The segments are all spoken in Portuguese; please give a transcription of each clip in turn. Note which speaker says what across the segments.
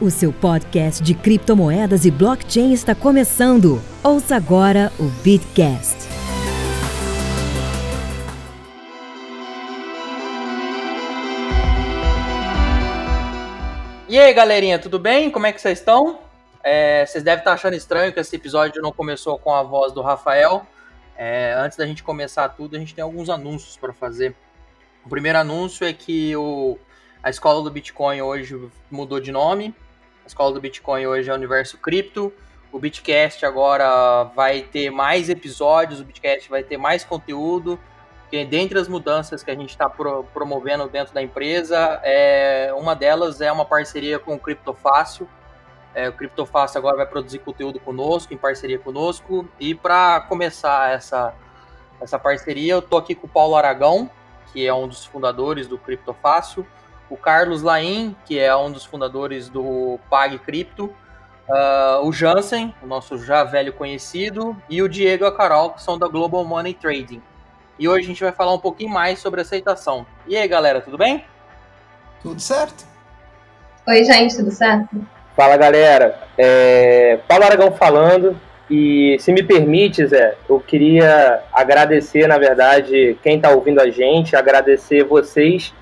Speaker 1: O seu podcast de criptomoedas e blockchain está começando. Ouça agora o Bitcast.
Speaker 2: E aí, galerinha, tudo bem? Como é que vocês estão? É, vocês devem estar achando estranho que esse episódio não começou com a voz do Rafael. É, antes da gente começar tudo, a gente tem alguns anúncios para fazer. O primeiro anúncio é que o, a escola do Bitcoin hoje mudou de nome. A escola do Bitcoin hoje é o Universo Cripto. O Bitcast agora vai ter mais episódios, o Bitcast vai ter mais conteúdo. E dentre as mudanças que a gente está pro, promovendo dentro da empresa, é, uma delas é uma parceria com o Criptofácil. É, o Criptofácil agora vai produzir conteúdo conosco, em parceria conosco. E para começar essa, essa parceria, eu estou aqui com o Paulo Aragão, que é um dos fundadores do Criptofácil, o Carlos Laim, que é um dos fundadores do Pag Cripto, uh, o Jansen, o nosso já velho conhecido, e o Diego e a Carol, que são da Global Money Trading. E hoje a gente vai falar um pouquinho mais sobre aceitação. E aí, galera, tudo bem?
Speaker 3: Tudo certo.
Speaker 4: Oi, gente, tudo certo?
Speaker 5: Fala, galera. É... Paulo Aragão falando. E se me permite, Zé, eu queria agradecer, na verdade, quem está ouvindo a gente, agradecer vocês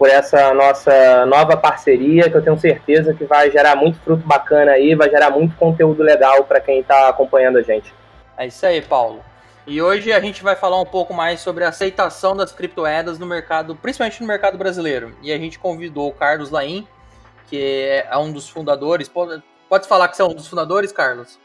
Speaker 5: por essa nossa nova parceria, que eu tenho certeza que vai gerar muito fruto bacana aí, vai gerar muito conteúdo legal para quem está acompanhando a gente.
Speaker 2: É isso aí, Paulo. E hoje a gente vai falar um pouco mais sobre a aceitação das criptomoedas no mercado, principalmente no mercado brasileiro. E a gente convidou o Carlos Laim, que é um dos fundadores. Pode, pode falar que você é um dos fundadores, Carlos?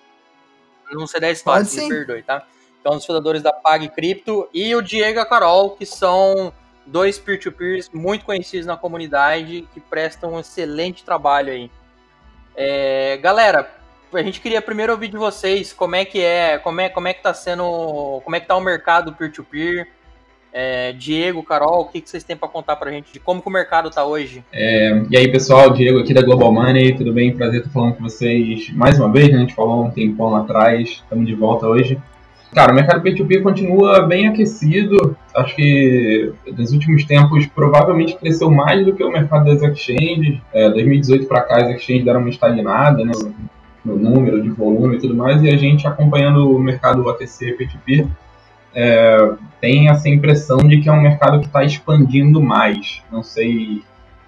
Speaker 2: Não sei da história, me perdoe, tá? Então, um dos fundadores da Pag Cripto e o Diego a Carol, que são dois peer-to-peers muito conhecidos na comunidade que prestam um excelente trabalho aí. É, galera, a gente queria primeiro ouvir de vocês como é que é, como é, como é que tá sendo, como é que tá o mercado peer-to-peer. É, Diego, Carol, o que, que vocês têm para contar para a gente de como que o mercado está hoje?
Speaker 6: É, e aí, pessoal, Diego aqui da Global Money, tudo bem? Prazer estar falando com vocês mais uma vez, né? A gente falou um tempão lá atrás, estamos de volta hoje. Cara, o mercado P2P continua bem aquecido. Acho que nos últimos tempos provavelmente cresceu mais do que o mercado das exchanges. É, 2018 para cá as exchanges deram uma estagnada, né? no número de volume e tudo mais, e a gente acompanhando o mercado OTC P2P é, tem essa impressão de que é um mercado que está expandindo mais. Não sei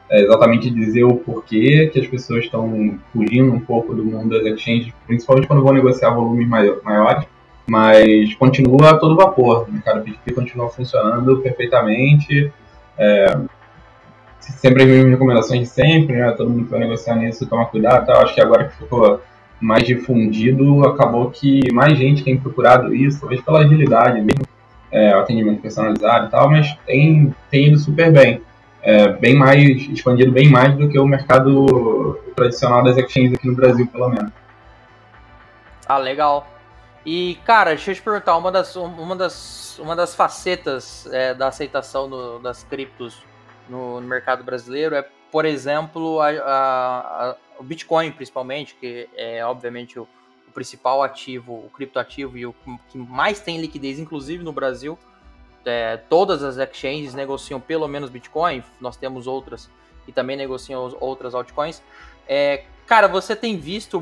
Speaker 6: é, exatamente dizer o porquê que as pessoas estão fugindo um pouco do mundo das exchanges, principalmente quando vão negociar volumes maiores, mas continua a todo vapor. O mercado P2P continua funcionando perfeitamente. É, sempre as mesmas recomendações de sempre, né? Todo mundo que vai negociar nisso toma cuidado. Tá? Acho que agora que ficou mais difundido, acabou que mais gente tem procurado isso, talvez pela agilidade mesmo, é, atendimento personalizado e tal, mas tem, tem ido super bem. É, bem mais, expandido bem mais do que o mercado tradicional das exchanges aqui no Brasil, pelo menos.
Speaker 2: Ah, legal. E, cara, deixa eu te perguntar, uma das, uma das, uma das facetas é, da aceitação do, das criptos no, no mercado brasileiro é por exemplo, a, a, a, o Bitcoin, principalmente, que é obviamente o, o, principal ativo, o criptoativo e o que mais tem liquidez, inclusive no Brasil. É, todas as exchanges negociam pelo menos Bitcoin, nós temos outras e também negociam outras altcoins. É, cara, você tem visto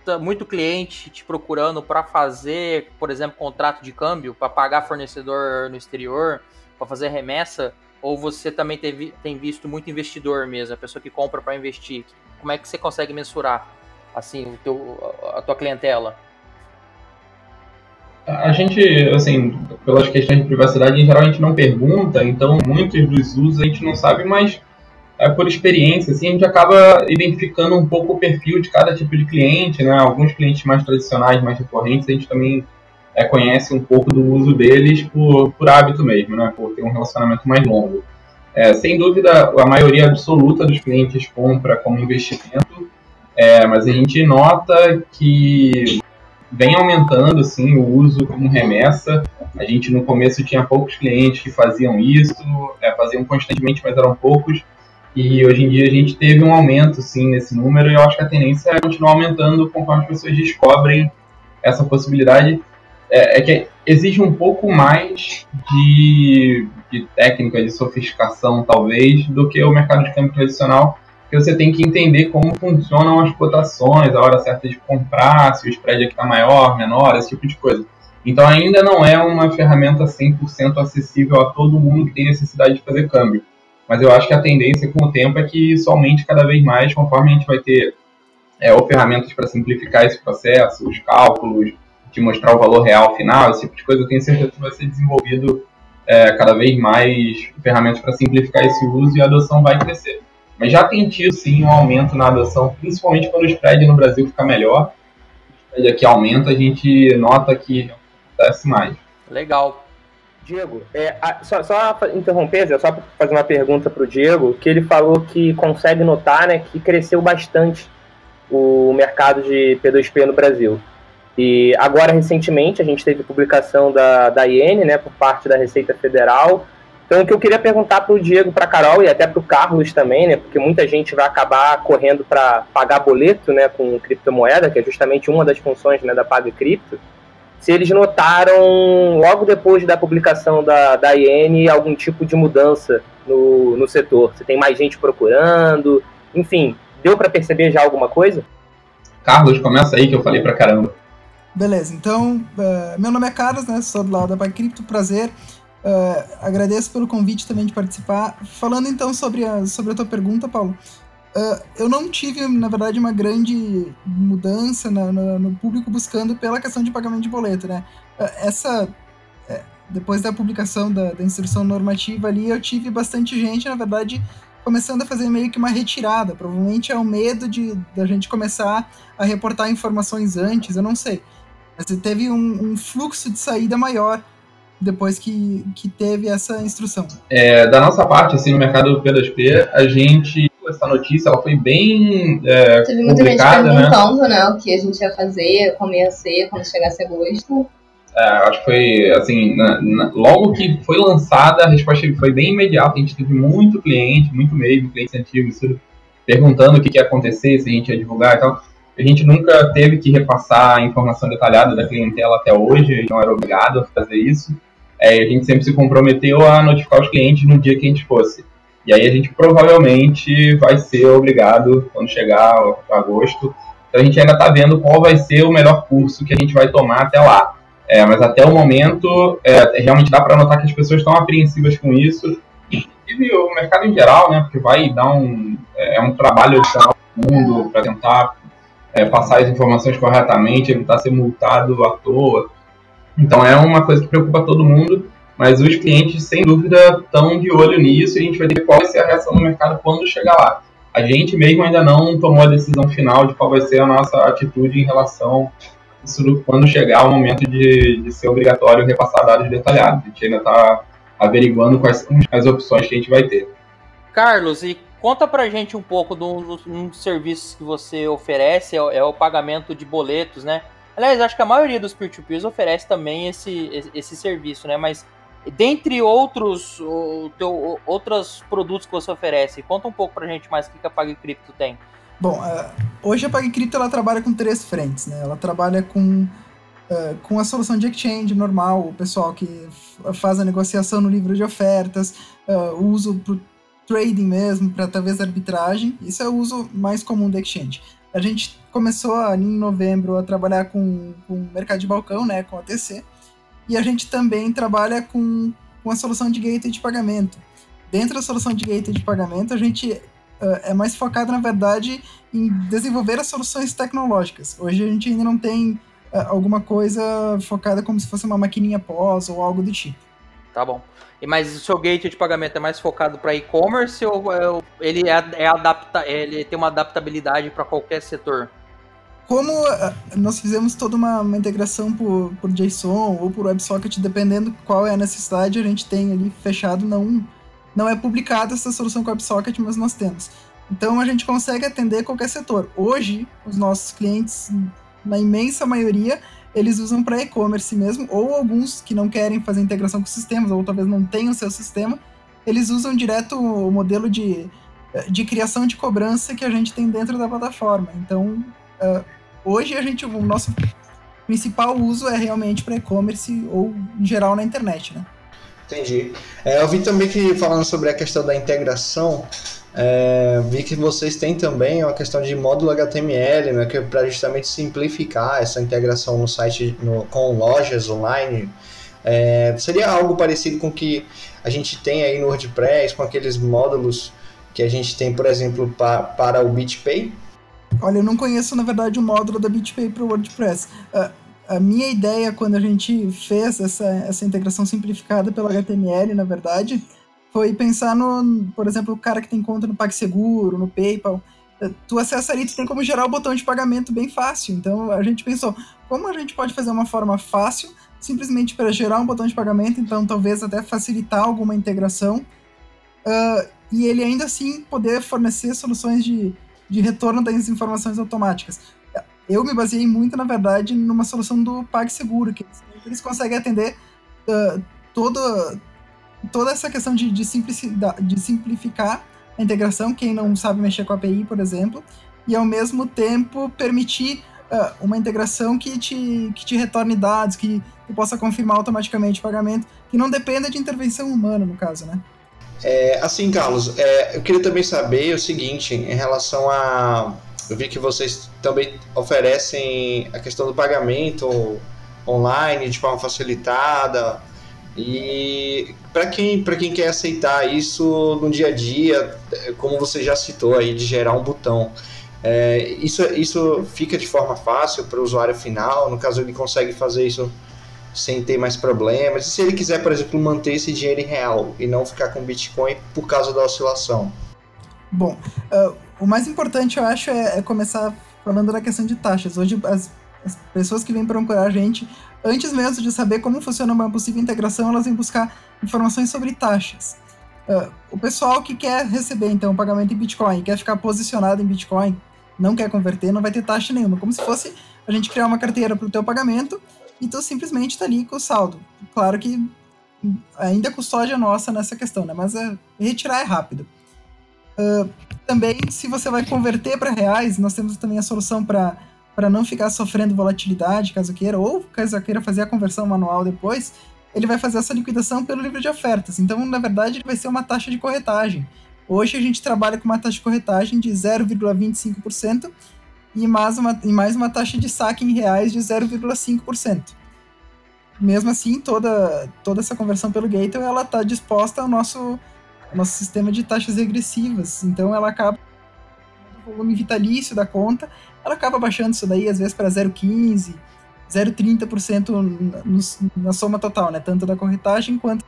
Speaker 2: muita, muito cliente te procurando para fazer, por exemplo, contrato de câmbio, para pagar fornecedor no exterior, para fazer remessa ou você também tem, tem visto muito investidor mesmo, a pessoa que compra para investir? Como é que você consegue mensurar assim teu, a tua clientela?
Speaker 6: A gente, assim, pelas questões de privacidade, em geral a gente não pergunta, então muitos dos usos a gente não sabe, mas por experiência, assim, a gente acaba identificando um pouco o perfil de cada tipo de cliente, né? Alguns clientes mais tradicionais, mais recorrentes, a gente também é, conhece um pouco do uso deles por, por hábito mesmo, né? por ter um relacionamento mais longo. É, sem dúvida, a maioria absoluta dos clientes compra como investimento, é, mas a gente nota que vem aumentando assim, o uso como remessa. A gente no começo tinha poucos clientes que faziam isso, é, faziam constantemente, mas eram poucos. E hoje em dia a gente teve um aumento sim nesse número e eu acho que a tendência é continuar aumentando conforme as pessoas descobrem essa possibilidade é, é, que exige um pouco mais de, de técnica, de sofisticação, talvez, do que o mercado de câmbio tradicional, que você tem que entender como funcionam as cotações, a hora certa de comprar, se o spread aqui está maior, menor, esse tipo de coisa. Então ainda não é uma ferramenta 100% acessível a todo mundo que tem necessidade de fazer câmbio. Mas eu acho que a tendência com o tempo é que somente cada vez mais, conforme a gente vai ter é, ou ferramentas para simplificar esse processo, os cálculos, de mostrar o valor real final, esse tipo de coisa, eu tenho certeza que vai ser desenvolvido é, cada vez mais ferramentas para simplificar esse uso e a adoção vai crescer. Mas já tem tido sim um aumento na adoção, principalmente quando o spread no Brasil fica melhor. O spread aqui aumenta, a gente nota que acontece mais.
Speaker 2: Legal.
Speaker 5: Diego, é, só, só interromper, só para fazer uma pergunta para o Diego, que ele falou que consegue notar né, que cresceu bastante o mercado de P2P no Brasil. E agora, recentemente, a gente teve publicação da, da IN, né, por parte da Receita Federal. Então, o que eu queria perguntar para o Diego, para a Carol e até para o Carlos também, né, porque muita gente vai acabar correndo para pagar boleto né, com criptomoeda, que é justamente uma das funções né, da Paga Cripto, se eles notaram, logo depois da publicação da, da IN, algum tipo de mudança no, no setor. Se tem mais gente procurando, enfim, deu para perceber já alguma coisa?
Speaker 6: Carlos, começa aí que eu falei para caramba.
Speaker 3: Beleza, então, uh, meu nome é Carlos, né? Sou do lado da Pai Cripto, prazer. Uh, agradeço pelo convite também de participar. Falando então sobre a, sobre a tua pergunta, Paulo, uh, eu não tive, na verdade, uma grande mudança na, na, no público buscando pela questão de pagamento de boleto, né? essa, é, depois da publicação da, da instrução normativa ali, eu tive bastante gente, na verdade, começando a fazer meio que uma retirada. Provavelmente é o medo de da gente começar a reportar informações antes, eu não sei. Você teve um, um fluxo de saída maior depois que, que teve essa instrução.
Speaker 6: É, da nossa parte, assim, no mercado do P2P, a gente essa notícia ela foi bem é,
Speaker 4: Teve muita gente né? perguntando, né? né? o que a gente ia fazer, como ia ser, quando chegasse agosto.
Speaker 6: É, acho que foi, assim, na, na, logo que foi lançada, a resposta foi bem imediata. A gente teve muito cliente, muito mesmo, cliente antigos, perguntando o que, que ia acontecer, se a gente ia divulgar e tal. A gente nunca teve que repassar a informação detalhada da clientela até hoje, a gente não era obrigado a fazer isso. É, a gente sempre se comprometeu a notificar os clientes no dia que a gente fosse. E aí a gente provavelmente vai ser obrigado, quando chegar agosto, então a gente ainda está vendo qual vai ser o melhor curso que a gente vai tomar até lá. É, mas até o momento, é, realmente dá para notar que as pessoas estão apreensivas com isso. E o mercado em geral, né, porque vai dar um, é, é um trabalho adicional para mundo para tentar é, passar as informações corretamente, evitar ser multado à toa. Então é uma coisa que preocupa todo mundo, mas os clientes, sem dúvida, estão de olho nisso e a gente vai ver qual vai ser a reação do mercado quando chegar lá. A gente mesmo ainda não tomou a decisão final de qual vai ser a nossa atitude em relação a isso quando chegar o momento de, de ser obrigatório repassar dados detalhados. A gente ainda está averiguando quais são as opções que a gente vai ter.
Speaker 2: Carlos, e Conta pra gente um pouco de um dos serviços que você oferece, é é o, pagamento de boletos, né? Aliás, acho que a maioria dos peer-to-peers oferece também esse, esse serviço, né? Mas dentre outros, o teu, outros produtos que você oferece, conta um pouco pra gente mais o que a PagCrypto tem.
Speaker 3: Bom, uh, hoje a PagCrypto ela trabalha com três frentes, né? Ela trabalha com, uh, com a solução de exchange normal, o pessoal que faz a negociação no livro de ofertas, uh, o uso pro trading mesmo, para talvez arbitragem. Isso é o uso mais comum do exchange. A gente começou ali em novembro a trabalhar com, o mercado de balcão, né, com a TC, e a gente também trabalha com, com a solução de gateway de pagamento. Dentro da solução de gateway de pagamento, a gente uh, é mais focado, na verdade, em desenvolver as soluções tecnológicas. Hoje a gente ainda não tem uh, alguma coisa focada como se fosse uma maquininha pós ou algo do tipo.
Speaker 2: Tá bom. E mas o seu gateway de pagamento é mais focado para e-commerce ou é ele é, é adapta, ele tem uma adaptabilidade para qualquer setor?
Speaker 3: Como uh, nós fizemos toda uma, uma, integração por, por JSON ou por WebSocket, dependendo qual é a necessidade, a gente tem ali fechado, não, não é publicada essa solução com WebSocket, mas nós temos. Então a gente consegue atender qualquer setor. Hoje, os nossos clientes, na imensa maioria, eles usam para e-commerce mesmo, ou alguns que não querem fazer integração com sistemas, ou talvez não tenham seu sistema, eles usam direto o modelo de, de criação de cobrança que a gente tem dentro da plataforma. Então, uh, hoje a gente, o nosso principal uso é realmente para e-commerce ou em geral na internet, né?
Speaker 7: Entendi. É, eu vi também que falando sobre a questão da integração, É, vi que vocês têm também uma questão de módulo HTML, né, que é para justamente simplificar essa integração no site no, com lojas online. É, seria algo parecido com o que a gente tem aí no WordPress, com aqueles módulos que a gente tem, por exemplo, pa, para o BitPay?
Speaker 3: Olha, eu não conheço, na verdade, o módulo da BitPay para o WordPress. Uh, a minha ideia, quando a gente fez essa, essa integração simplificada pelo HTML, na verdade, foi pensar no, por exemplo, o cara que tem conta no PagSeguro, no PayPal. Uh, tu acessa ali, tu tem como gerar o botão de pagamento bem fácil. Então a gente pensou, como a gente pode fazer uma forma fácil, simplesmente para gerar um botão de pagamento, então talvez até facilitar alguma integração. Uh, e ele ainda assim poder fornecer soluções de, de retorno das informações automáticas. Eu me baseei muito, na verdade, numa solução do PagSeguro, que eles, conseguem atender uh, toda, toda essa questão de, de, de simplificar a integração, quem não sabe mexer com a API, por exemplo, e ao mesmo tempo permitir uh, uma integração que te, que te retorne dados, que tu possa confirmar automaticamente o pagamento, que não dependa de intervenção humana, no caso, né?
Speaker 7: É, assim, Carlos, é, eu queria também saber o seguinte, em relação a. Eu vi que vocês também oferecem a questão do pagamento online de forma facilitada. E para quem, quem quer aceitar isso no dia a dia, como você já citou aí, de gerar um botão, é, isso, isso fica de forma fácil para o usuário final? No caso, ele consegue fazer isso sem ter mais problemas. E se ele quiser, por exemplo, manter esse dinheiro em real e não ficar com Bitcoin por causa da oscilação?
Speaker 3: Bom, uh, o mais importante eu acho é, é, começar falando da questão de taxas. Hoje as, as pessoas que vêm procurar a gente, antes mesmo de saber como funciona uma possível integração, elas vêm buscar informações sobre taxas. Uh, o pessoal que quer receber então o pagamento em Bitcoin, quer ficar posicionado em Bitcoin, não quer converter, não vai ter taxa nenhuma. Como se fosse a gente criar uma carteira para o teu pagamento e tu simplesmente tá ali com o saldo. Claro que ainda é custódia nossa nessa questão, né? Mas é, retirar é rápido. Uh, também, se você vai converter para reais, nós temos também a solução para para não ficar sofrendo volatilidade, caso queira, ou caso queira fazer a conversão manual depois, ele vai fazer essa liquidação pelo livro de ofertas. Então, na verdade, vai ser uma taxa de corretagem. Hoje a gente trabalha com uma taxa de corretagem de 0,25%, e mais uma, e mais uma taxa de saque em reais de 0,5%. Mesmo assim, toda, toda essa conversão pelo Gateway ela está disposta ao nosso, ao nosso sistema de taxas regressivas. Então ela acaba o volume vitalício da conta, ela acaba baixando isso daí às vezes para 0,15, 0,30% na soma total, né? Tanto da corretagem quanto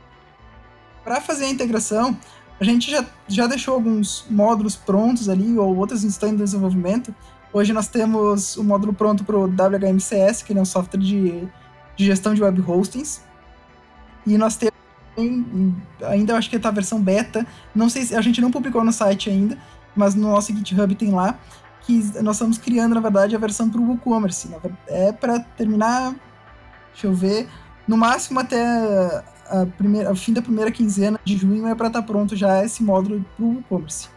Speaker 3: para fazer a integração, a gente já, já deixou alguns módulos prontos ali, ou outros estão em desenvolvimento, Hoje nós temos o módulo pronto para o WHMCS, que é um software de, de gestão de web hostings. E nós temos ainda acho que está a versão beta. Não sei se a gente não publicou no site ainda, mas no nosso GitHub tem lá que nós estamos criando na verdade a versão para o WooCommerce. É para terminar, deixa eu ver, no máximo até a primeira, o fim da primeira quinzena de junho é para estar tá pronto já esse módulo para o WooCommerce.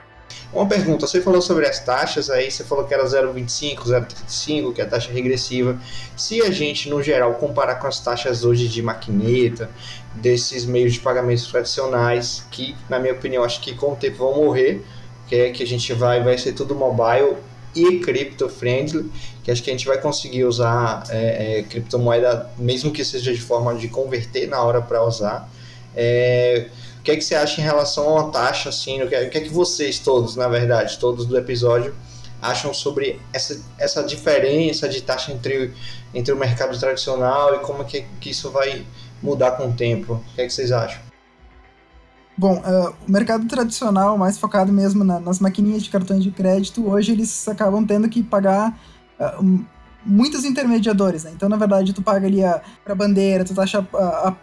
Speaker 7: Uma pergunta, você falou sobre as taxas aí, você falou que era 0,25, 0,35, que é a taxa regressiva. Se a gente, no geral, comparar com as taxas hoje de maquineta, desses meios de pagamentos tradicionais, que, na minha opinião, acho que com o tempo vão morrer, que é que a gente vai, vai ser tudo mobile e crypto friendly, que acho que a gente vai conseguir usar é, é, criptomoeda, mesmo que seja de forma de converter na hora para usar. É, que é que você acha em relação à taxa, assim, o que, é, o que é que vocês todos, na verdade, todos do episódio, acham sobre essa, essa diferença de taxa entre, entre o mercado tradicional e como é que, que isso vai mudar com o tempo? O que é que vocês acham?
Speaker 3: Bom, uh, o mercado tradicional, mais focado mesmo na, nas maquininhas de cartões de crédito, hoje eles acabam tendo que pagar uh, muitos intermediadores, né? Então, na verdade, tu paga ali a pra bandeira, tu taxa a,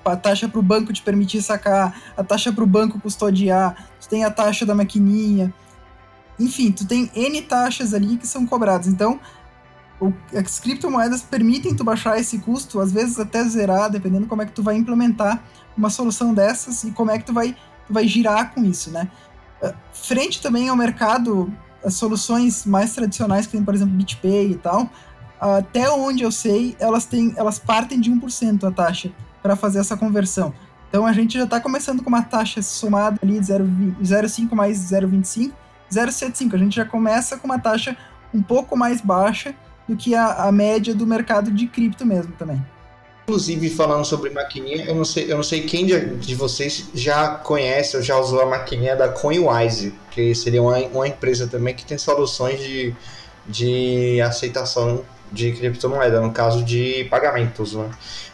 Speaker 3: a, a taxa pro banco te permitir sacar, a taxa pro banco custodiar, tu tem a taxa da maquininha. Enfim, tu tem N taxas ali que são cobradas. Então, o, as criptomoedas permitem tu baixar esse custo, às vezes até zerar, dependendo como é que tu vai implementar uma solução dessas e como é que tu vai, tu vai girar com isso, né? Uh, frente também ao mercado, as soluções mais tradicionais, que tem, por exemplo, BitPay e tal, até onde eu sei, elas têm, elas partem de 1% a taxa para fazer essa conversão. Então a gente já está começando com uma taxa somada ali de 0,5 mais 0,25, 0,75. A gente já começa com uma taxa um pouco mais baixa do que a, a média do mercado de cripto mesmo também.
Speaker 7: Inclusive, falando sobre maquininha, eu não sei, eu não sei quem de, de vocês já conhece ou já usou a maquininha da CoinWise, que seria uma, uma empresa também que tem soluções de, de aceitação de criptomoeda, no caso de pagamentos. Né?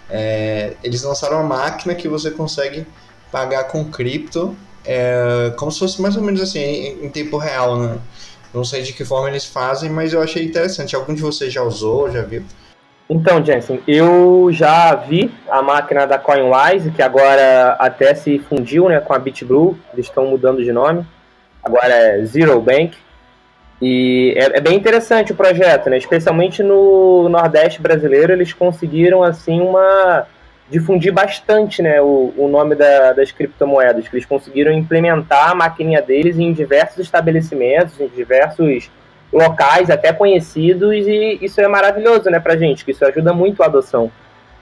Speaker 7: É, eles lançaram uma máquina que você consegue pagar com cripto, é, como se fosse mais ou menos assim, em, em tempo real. Né? Não sei de que forma eles fazem, mas eu achei interessante. Algum de vocês já usou, já viu?
Speaker 5: Então, Jensen, eu já vi a máquina da CoinWise, que agora até se fundiu né, com a BitBlue, eles estão mudando de nome, agora é Zero Bank. E é, é, bem interessante o projeto, né? especialmente no Nordeste brasileiro, eles conseguiram assim uma difundir bastante né, o, o nome da, das criptomoedas, que eles conseguiram implementar a maquininha deles em diversos estabelecimentos, em diversos locais até conhecidos e isso é maravilhoso, né, pra gente, que isso ajuda muito a adoção.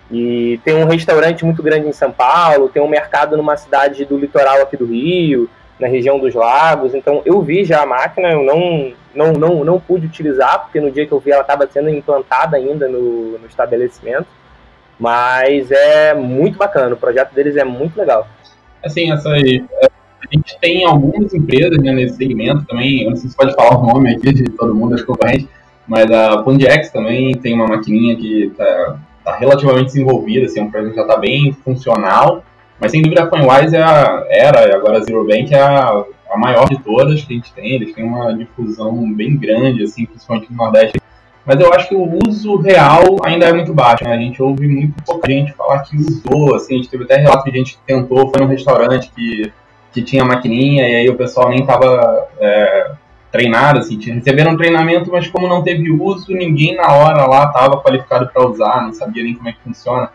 Speaker 5: E tem um restaurante muito grande em São Paulo, tem um mercado numa cidade do litoral aqui do Rio, na região dos lagos, então eu vi já a máquina, eu não, não, não, não pude utilizar, porque no dia que eu vi ela estava sendo implantada ainda no, no estabelecimento, mas é muito bacana, o projeto deles é muito legal.
Speaker 6: Assim, essas, a gente tem algumas empresas né, nesse segmento também, eu não sei se pode falar o nome aqui de todo mundo, das concorrentes, mas a Pondex também tem uma maquininha que está tá relativamente desenvolvida, assim, um projeto já está bem funcional, mas sem dúvida a CoinWise é a, era, e agora a Zero Bank é a, a maior de todas que a gente tem, eles têm uma difusão bem grande, assim, principalmente no Nordeste, mas eu acho que o uso real ainda é muito baixo, né? A gente ouve muito pouca gente falar que usou, assim, a gente teve até relato de gente que tentou, foi num restaurante que que tinha maquininha e aí o pessoal nem estava é, treinado, assim, receberam um treinamento, mas como não teve uso, ninguém na hora lá estava qualificado para usar, não sabia nem como é que funciona.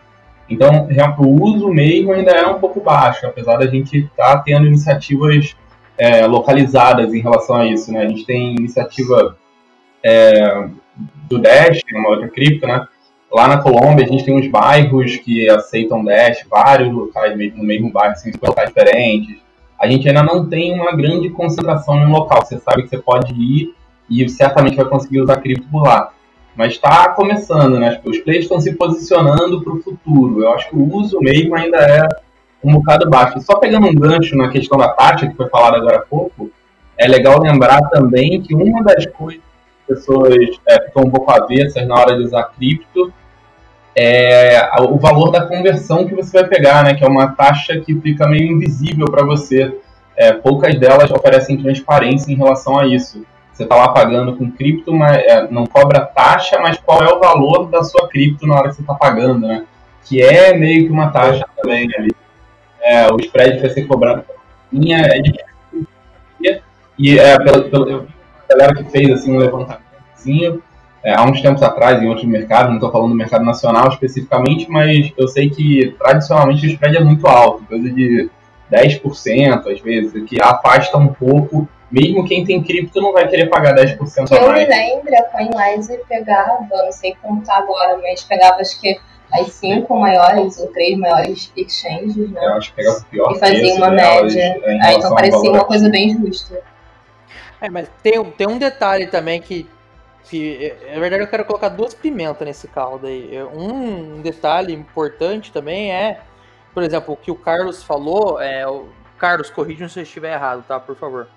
Speaker 6: Então, o uso mesmo ainda é um pouco baixo, apesar da gente estar tá tendo iniciativas é, localizadas em relação a isso, né? A gente tem iniciativa é, do Dash, uma outra cripto, né? Lá na Colômbia, a gente tem uns bairros que aceitam Dash, vários locais no mesmo bairro, assim, locais diferentes a gente ainda não tem uma grande concentração em um local. Você sabe que você pode ir e certamente vai conseguir usar cripto por lá. Mas está começando, né? Os players estão se posicionando para o futuro. Eu acho que o uso mesmo ainda é um bocado baixo. Só pegando um gancho na questão da taxa, que foi falada agora há pouco, é legal lembrar também que uma das coisas que as pessoas é, ficam um pouco avessas na hora de usar cripto é o valor da conversão que você vai pegar, né? Que é uma taxa que fica meio invisível para você. É, poucas delas oferecem transparência em relação a isso. Você está lá pagando com cripto, mas é, não cobra taxa, mas qual é o valor da sua cripto na hora que você está pagando, né? Que é meio que uma taxa também ali. É, o spread vai ser cobrado. Minha é difícil. E é, pela, pela, a galera que fez assim, um levantamentozinho, é, há uns tempos atrás em outros mercados, não estou falando do mercado nacional especificamente, mas eu sei que tradicionalmente o spread é muito alto, coisa de 10% às vezes, que afasta um pouco. Mesmo quem tem cripto não vai querer pagar 10%
Speaker 4: a mais. Eu me lembro, a CoinWise pegava, não sei contar agora, mas pegava acho que as cinco maiores ou três maiores exchanges, né?
Speaker 6: Eu acho que pegava o pior
Speaker 4: E fazia uma média. Aí, então parecia uma coisa bem justa.
Speaker 2: É, mas tem, tem um detalhe também que que na verdade eu quero colocar duas pimentas nesse caldo aí. Um detalhe importante também é, por exemplo, o que o Carlos falou, é, o Carlos, corrija se eu estiver errado, tá? Por favor.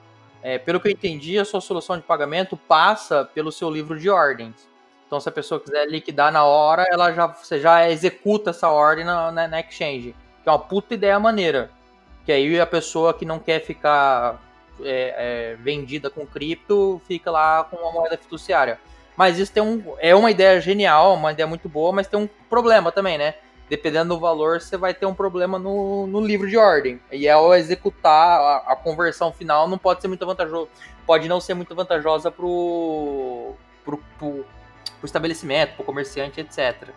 Speaker 2: É, pelo que eu entendi, a sua solução de pagamento passa pelo seu livro de ordens. Então, se a pessoa quiser liquidar na hora, ela já, você já executa essa ordem na, na, na exchange. Que é uma puta ideia maneira. Que aí a pessoa que não quer ficar é, é, vendida com cripto fica lá com uma moeda fiduciária. Mas isso tem um, é uma ideia genial, uma ideia muito boa, mas tem um problema também, né? Dependendo do valor, você vai ter um problema no, no livro de ordem. E ao executar a, a conversão final, não pode ser muito vantajoso, pode não ser muito vantajosa pro, pro, pro, pro estabelecimento, pro comerciante, etc.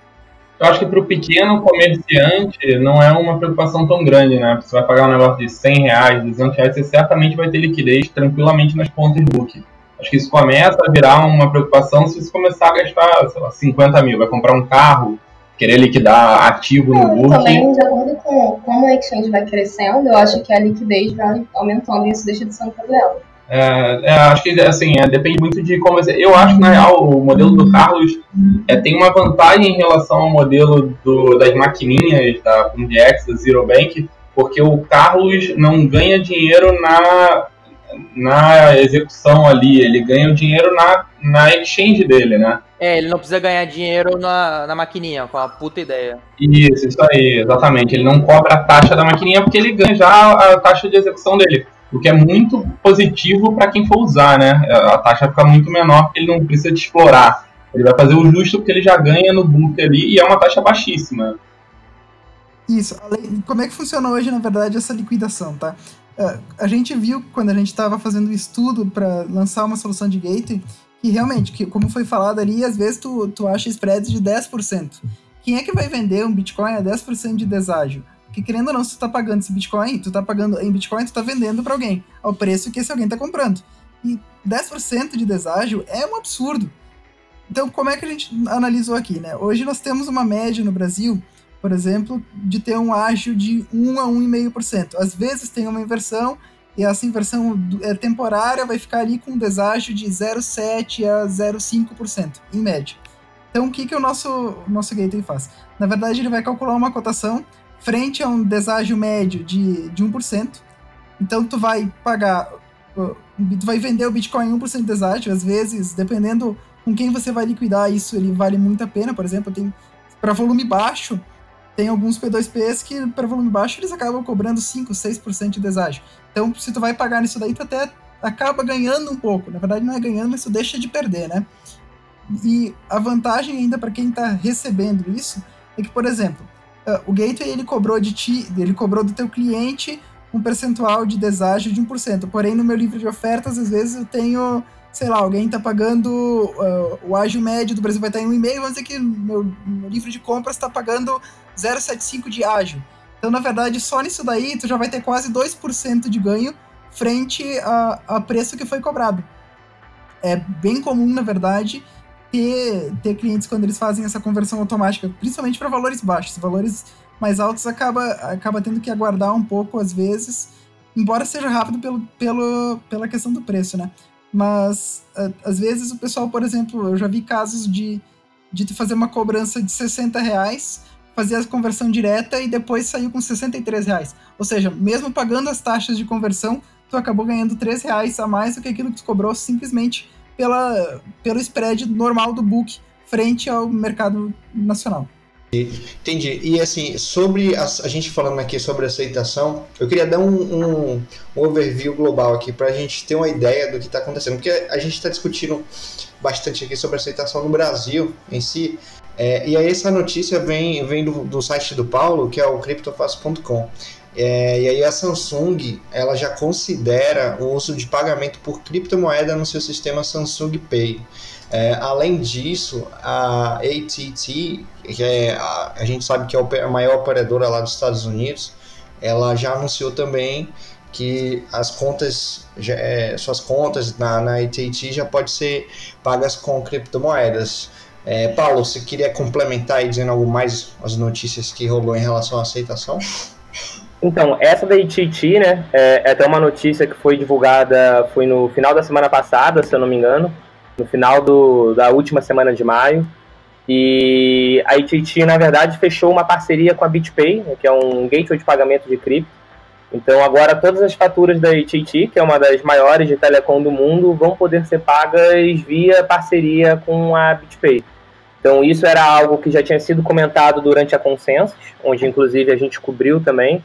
Speaker 6: Eu acho que para o pequeno comerciante não é uma preocupação tão grande, né? Você vai pagar um negócio de 100 reais, 200 reais, você certamente vai ter liquidez tranquilamente nas contas do book. Acho que isso começa a virar uma preocupação se você começar a gastar, sei lá, 50 mil, vai comprar um carro, querer liquidar ativo no book.
Speaker 4: Também, de acordo com como o exchange vai crescendo, eu acho que a liquidez vai aumentando e isso deixa de ser um problema.
Speaker 6: É, é, acho que assim, é, depende muito de como você. Eu acho que na real o modelo do Carlos é, tem uma vantagem em relação ao modelo do, das maquininhas da FundX, da Zero Bank, porque o Carlos não ganha dinheiro na, na execução ali, ele ganha o dinheiro na, na exchange dele, né?
Speaker 2: É, ele não precisa ganhar dinheiro na, na maquininha, com a puta ideia.
Speaker 6: Isso, isso aí, exatamente. Ele não cobra a taxa da maquininha porque ele ganha já a taxa de execução dele. O que é muito positivo para quem for usar, né? A taxa fica muito menor porque ele não precisa de explorar. Ele vai fazer o justo porque ele já ganha no book ali e é uma taxa baixíssima.
Speaker 3: Isso. Como é que funciona hoje, na verdade, essa liquidação, tá? É, a gente viu quando a gente estava fazendo o estudo para lançar uma solução de gateway que realmente, que, como foi falado ali, às vezes tu, tu acha spreads de 10%. Quem é que vai vender um Bitcoin a 10% de deságio? Porque querendo ou não, se tu tá pagando esse Bitcoin, tu tá pagando em Bitcoin, tu tá vendendo para alguém, ao preço que esse alguém tá comprando. E 10% de deságio é um absurdo. Então, como é que a gente analisou aqui, né? Hoje nós temos uma média no Brasil, por exemplo, de ter um ágio de 1 a 1,5%. Às vezes tem uma inversão, e essa inversão é temporária vai ficar ali com um deságio de 0,7% a 0,5%, em média. Então, o que, que o nosso, o nosso gateway faz? Na verdade, ele vai calcular uma cotação frente a um deságio médio de, de 1%. Então, tu vai pagar, tu vai vender o Bitcoin em 1% de deságio, às vezes, dependendo com quem você vai liquidar isso, ele vale muito a pena. Por exemplo, tem para volume baixo, tem alguns P2Ps que, para volume baixo, eles acabam cobrando 5, 6% de deságio. Então, se tu vai pagar nisso daí, tu até acaba ganhando um pouco. Na verdade, não é ganhando, mas tu deixa de perder, né? E a vantagem ainda para quem está recebendo isso é que, por exemplo, uh, o gateway ele cobrou de ti, ele cobrou do teu cliente um percentual de deságio de 1%. Porém, no meu livro de ofertas, às vezes eu tenho, sei lá, alguém está pagando uh, o ágio médio do Brasil vai estar em 1,5, vamos dizer que meu, meu livro de compras está pagando 0,75 de ágio. Então, na verdade, só nisso daí tu já vai ter quase 2% de ganho frente a, a preço que foi cobrado. É bem comum, na verdade, ter, ter clientes quando eles fazem essa conversão automática, principalmente para valores baixos. Valores mais altos acaba, acaba tendo que aguardar um pouco às vezes, embora seja rápido pelo, pelo, pela questão do preço, né? Mas às vezes o pessoal, por exemplo, eu já vi casos de, de tu fazer uma cobrança de 60 reais, fazer a conversão direta e depois saiu com 63 reais. Ou seja, mesmo pagando as taxas de conversão, tu acabou ganhando 3 reais a mais do que aquilo que tu cobrou simplesmente pela, pelo spread normal do book frente ao mercado nacional.
Speaker 7: Entendi. E assim, sobre a, a, gente falando aqui sobre aceitação, eu queria dar um, um, um overview global aqui para a gente ter uma ideia do que está acontecendo, porque a gente está discutindo bastante aqui sobre aceitação no Brasil em si. É, e aí essa notícia vem, vem do, do site do Paulo, que é o cryptofast.com. É, e aí a Samsung ela já considera o uso de pagamento por criptomoeda no seu sistema Samsung Pay. É, além disso, a AT&T, que é a, a, gente sabe que é a maior operadora lá dos Estados Unidos, ela já anunciou também que as contas, já, é, suas contas na, na AT&T já pode ser pagas com criptomoedas. É, Paulo, você queria complementar aí dizendo algo mais as notícias que rolou em relação à aceitação?
Speaker 5: Então, essa da ITT, né, é, é até uma notícia que foi divulgada, foi no final da semana passada, se eu não me engano, no final do, da última semana de maio, e a ITT, na verdade, fechou uma parceria com a BitPay, né, que é um gateway de pagamento de cripto, então agora todas as faturas da AT&T, que é uma das maiores de telecom do mundo, vão poder ser pagas via parceria com a BitPay. Então isso era algo que já tinha sido comentado durante a Consensus, onde inclusive a gente cobriu também.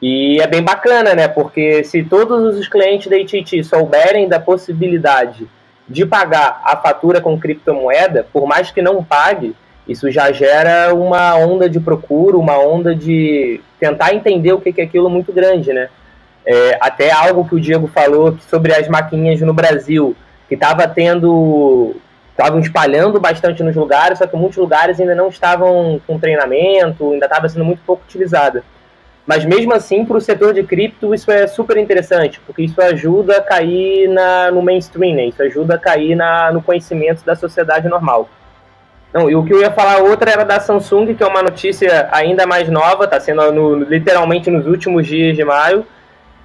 Speaker 5: E é bem bacana, né? Porque se todos os clientes da AT&T souberem da possibilidade de pagar a fatura com criptomoeda, por mais que não pague, isso já gera uma onda de procura, uma onda de tentar entender o que é aquilo muito grande, né? É, até algo que o Diego falou sobre as maquininhas no Brasil, que estava tendo, estavam espalhando bastante nos lugares, só que muitos lugares ainda não estavam com treinamento, ainda estava sendo muito pouco utilizada. Mas mesmo assim, para o setor de cripto, isso é super interessante, porque isso ajuda a cair na, no mainstream, né? isso ajuda a cair na, no conhecimento da sociedade normal. Não, e o que eu ia falar outra era da Samsung, que é uma notícia ainda mais nova, está sendo no, literalmente nos últimos dias de maio,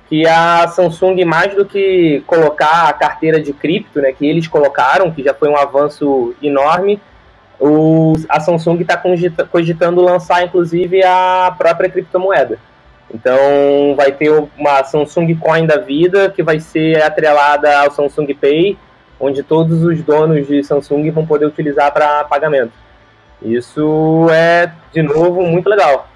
Speaker 5: que a Samsung, mais do que colocar a carteira de cripto, né, que eles colocaram, que já foi um avanço enorme, o, a Samsung está cogitando lançar, inclusive, a própria criptomoeda. Então, vai ter uma Samsung Coin da vida, que vai ser atrelada ao Samsung Pay, onde todos os donos de Samsung vão poder utilizar para pagamento. Isso é, de novo, muito legal.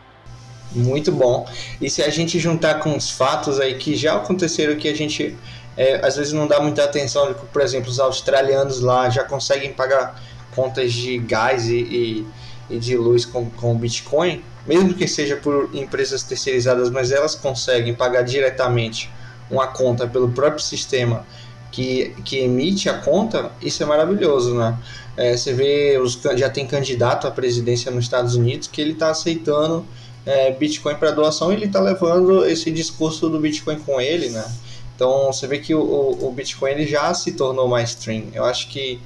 Speaker 7: Muito bom. E se a gente juntar com os fatos aí que já aconteceram que a gente é, às vezes não dá muita atenção, por exemplo, os australianos lá já conseguem pagar contas de gás e, e, e de luz com, com Bitcoin, mesmo que seja por empresas terceirizadas, mas elas conseguem pagar diretamente uma conta pelo próprio sistema que, que emite a conta, isso é maravilhoso, né? É, você vê, os, já tem candidato à presidência nos Estados Unidos que ele está aceitando é, Bitcoin para doação e ele está levando esse discurso do Bitcoin com ele, né? Então você vê que o, o Bitcoin ele já se tornou mainstream. Eu acho que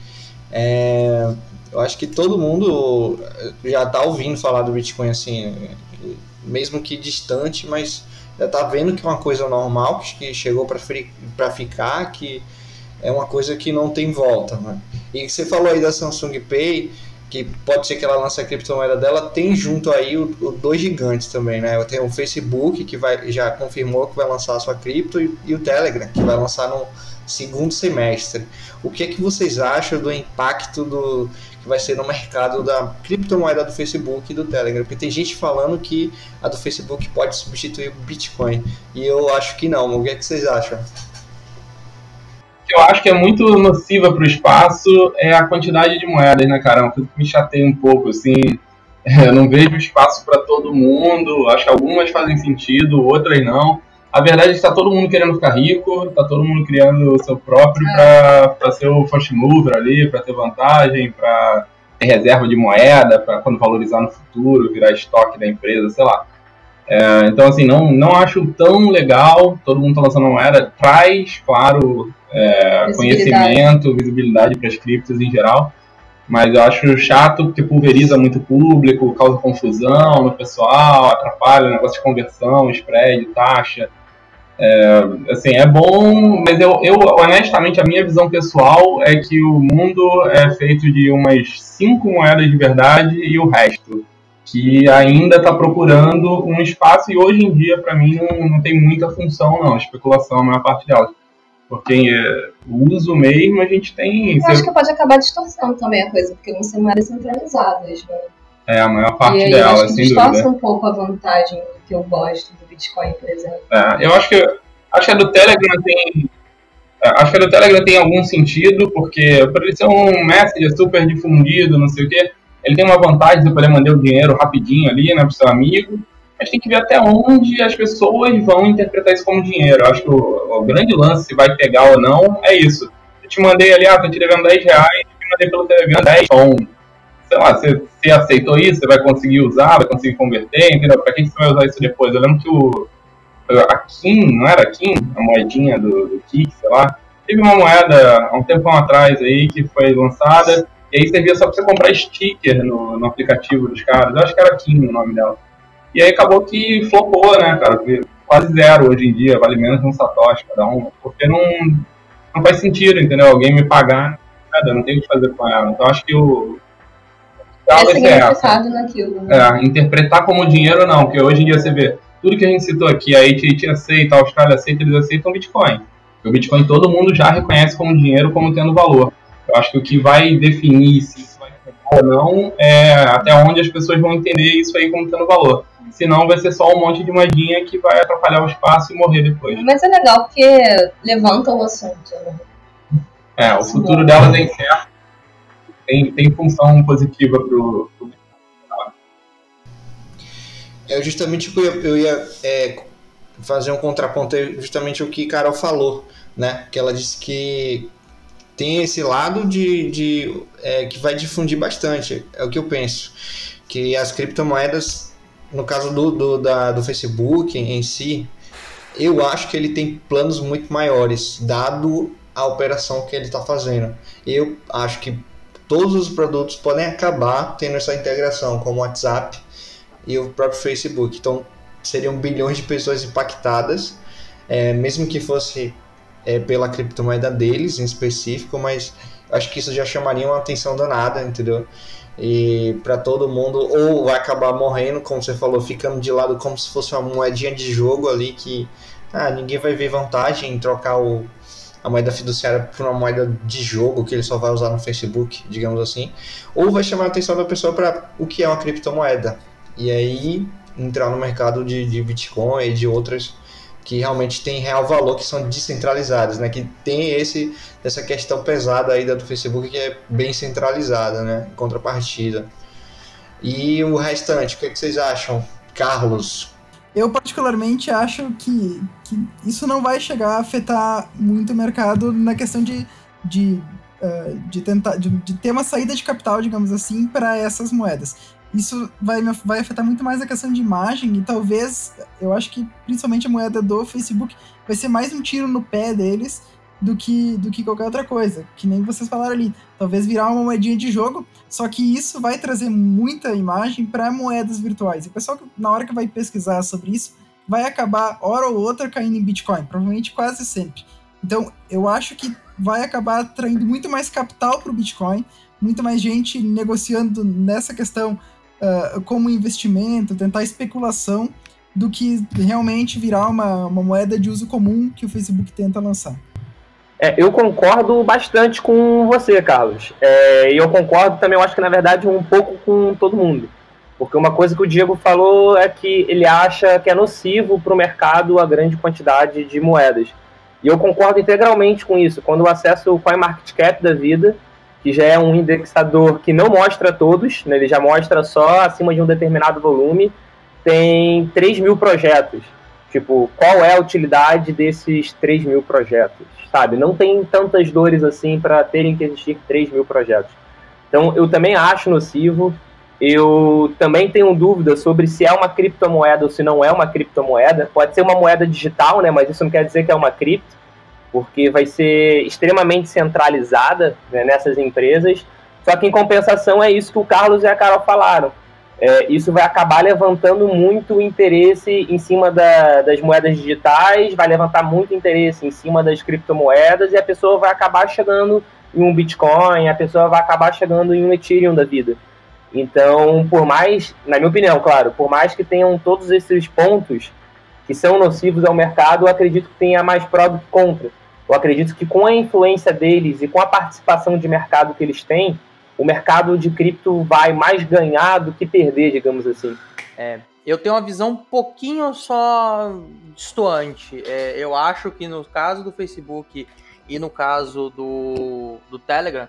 Speaker 7: é, eu acho que todo mundo já está ouvindo falar do Bitcoin assim, mesmo que distante, mas já está vendo que é uma coisa normal, que chegou para ficar, que é uma coisa que não tem volta. Né? E você falou aí da Samsung Pay, que pode ser que ela lance a criptomoeda dela, tem junto aí o, o dois gigantes também, né? Tenho o Facebook, que vai, já confirmou que vai lançar a sua cripto, e, e o Telegram, que vai lançar no segundo semestre. O que é que vocês acham do impacto do que vai ser no mercado da criptomoeda do Facebook e do Telegram? Porque tem gente falando que a do Facebook pode substituir o Bitcoin, e eu acho que não. O que é que vocês acham?
Speaker 6: eu acho que é muito nociva para o espaço é a quantidade de moedas, né, cara? É me chateia um pouco, assim. Eu não vejo espaço para todo mundo. Acho que algumas fazem sentido, outras não. A verdade é que está todo mundo querendo ficar rico, está todo mundo criando o seu próprio para ser o first mover ali, para ter vantagem, para ter reserva de moeda, para quando valorizar no futuro, virar estoque da empresa, sei lá. É, então, assim, não, não acho tão legal. Todo mundo está lançando moeda. Traz, claro, é, conhecimento, visibilidade para as criptos em geral. Mas eu acho chato porque pulveriza muito o público, causa confusão no pessoal, atrapalha o negócio de conversão, spread, taxa. É, assim, é bom, mas eu, eu, honestamente, a minha visão pessoal é que o mundo é feito de umas cinco moedas de verdade e o resto que ainda está procurando um espaço e hoje em dia, para mim, não, não tem muita função, não. A especulação é a maior parte dela. Porque é, o uso mesmo a gente tem.
Speaker 4: Eu acho que pode acabar distorcendo também a coisa, porque vão ser moedas centralizadas, né?
Speaker 6: É, a maior parte
Speaker 4: e aí,
Speaker 6: dela,
Speaker 4: eu acho que
Speaker 6: sem
Speaker 4: distorce
Speaker 6: dúvida.
Speaker 4: um pouco a vantagem que eu gosto Bitcoin, por exemplo.
Speaker 6: É, eu acho que, acho que a do Telegram tem. é, Acho que a do Telegram tem algum sentido, porque por ele ser um messenger super difundido, não sei o quê, ele tem uma vantagem de poder mandar o dinheiro rapidinho ali, né, pro seu amigo, mas tem que ver até onde as pessoas vão interpretar isso como dinheiro. Eu acho que o, o grande lance, se vai pegar ou não, é isso. Eu te mandei ali, ah, tô te devendo 10 reais, te mandei pelo Telegram 10, então, sei lá, você, você aceitou isso, você vai conseguir usar, vai conseguir converter, entendeu? Pra que você vai usar isso depois? Eu lembro que o, a Kim, não era a Kim, a moedinha do, do Kik, sei lá, teve uma moeda há um tempão atrás aí que foi lançada, e aí servia só pra você comprar sticker no, no aplicativo dos caras. Eu acho que era Kim o nome dela. E aí acabou que flopou, né, cara? Quase zero hoje em dia, vale menos um satoshi cada um, porque não, não faz sentido, entendeu? Alguém me pagar, nada, não tenho o que fazer com ela. Então acho que o.
Speaker 4: É significado naquilo. Né?
Speaker 6: É, interpretar como dinheiro não, porque hoje em dia você vê tudo que a gente citou aqui, a AT&T aceita, a Austrália aceita, eles aceitam Bitcoin. O Bitcoin todo mundo já reconhece como dinheiro, como tendo valor. Eu acho que o que vai definir se isso vai ter ou não é até onde as pessoas vão entender isso aí como tendo valor. Senão vai ser só um monte de moedinha que vai atrapalhar o espaço e morrer depois.
Speaker 4: Mas é legal porque levanta o assunto. Né?
Speaker 6: É, o futuro delas é incerto. Tem, tem função positiva pro, pro
Speaker 7: É justamente o eu ia, eu ia é, fazer um contraponto, é justamente o que Carol falou, né? Que ela disse que tem esse lado de, de é, que vai difundir bastante, é o que eu penso. Que as criptomoedas, no caso do, do, da, do Facebook em si, eu acho que ele tem planos muito maiores, dado a operação que ele está fazendo. Eu acho que todos os produtos podem acabar tendo essa integração, como o WhatsApp e o próprio Facebook. Então, seriam bilhões de pessoas impactadas. é, mesmo que fosse é, pela criptomoeda deles em específico, mas acho que isso já chamaria uma atenção danada, entendeu? E para todo mundo, ou vai acabar morrendo, como você falou, ficando de lado como se fosse uma moedinha de jogo ali que ah, ninguém vai ver vantagem em trocar o, a moeda fiduciária por uma moeda de jogo que ele só vai usar no Facebook, digamos assim, ou vai chamar a atenção da pessoa para o que é uma criptomoeda. E aí entrar no mercado de, de Bitcoin e de outras que realmente tem real valor, que são descentralizadas, né? Que tem esse essa questão pesada aí da do Facebook que é bem centralizada, né? Em contrapartida. E o restante, o que, é que vocês acham? Carlos,
Speaker 3: eu particularmente acho que, que isso não vai chegar a afetar muito o mercado na questão de, de, uh, de tentar de, de, ter uma saída de capital, digamos assim, para essas moedas. Isso vai, vai afetar muito mais a questão de imagem e talvez, eu acho que principalmente a moeda do Facebook vai ser mais um tiro no pé deles do que, do que qualquer outra coisa. Que nem vocês falaram ali. Talvez virar uma moedinha de jogo, só que isso vai trazer muita imagem para moedas virtuais. E o pessoal, na hora que vai pesquisar sobre isso, vai acabar, hora ou outra, caindo em Bitcoin. Provavelmente quase sempre. Então, eu acho que vai acabar atraindo muito mais capital para o Bitcoin, muito mais gente negociando nessa questão uh, como investimento, tentar especulação, do que realmente virar uma, uma moeda de uso comum que o Facebook tenta lançar.
Speaker 5: É, eu concordo bastante com você, Carlos. É, e eu concordo também, eu acho que na verdade um pouco com todo mundo. Porque uma coisa que o Diego falou é que ele acha que é nocivo para o mercado a grande quantidade de moedas. E eu concordo integralmente com isso. Quando eu acesso o CoinMarketCap da vida, que já é um indexador que não mostra todos, né, ele já mostra só acima de um determinado volume, tem 3 mil projetos. Tipo, qual é a utilidade desses 3 mil projetos? Sabe? Não tem tantas dores assim para terem que existir 3 mil projetos. Então, eu também acho nocivo. Eu também tenho dúvida sobre se é uma criptomoeda ou se não é uma criptomoeda. Pode ser uma moeda digital, né? Mas isso não quer dizer que é uma cripto, porque vai ser extremamente centralizada né, nessas empresas. Só que em compensação é isso que o Carlos e a Carol falaram é, isso vai acabar levantando muito interesse em cima da, das moedas digitais, vai levantar muito interesse em cima das criptomoedas e a pessoa vai acabar chegando em um Bitcoin, a pessoa vai acabar chegando em um Ethereum da vida. Então, por mais, na minha opinião, claro, por mais que tenham todos esses pontos que são nocivos ao mercado, eu acredito que tenha mais pró do que contra. Eu acredito que com a influência deles e com a participação de mercado que eles têm, o mercado de cripto vai mais ganhar do que perder, digamos assim.
Speaker 2: É, eu tenho uma visão um pouquinho só distoante. É, eu acho que no caso do Facebook e no caso do, do Telegram,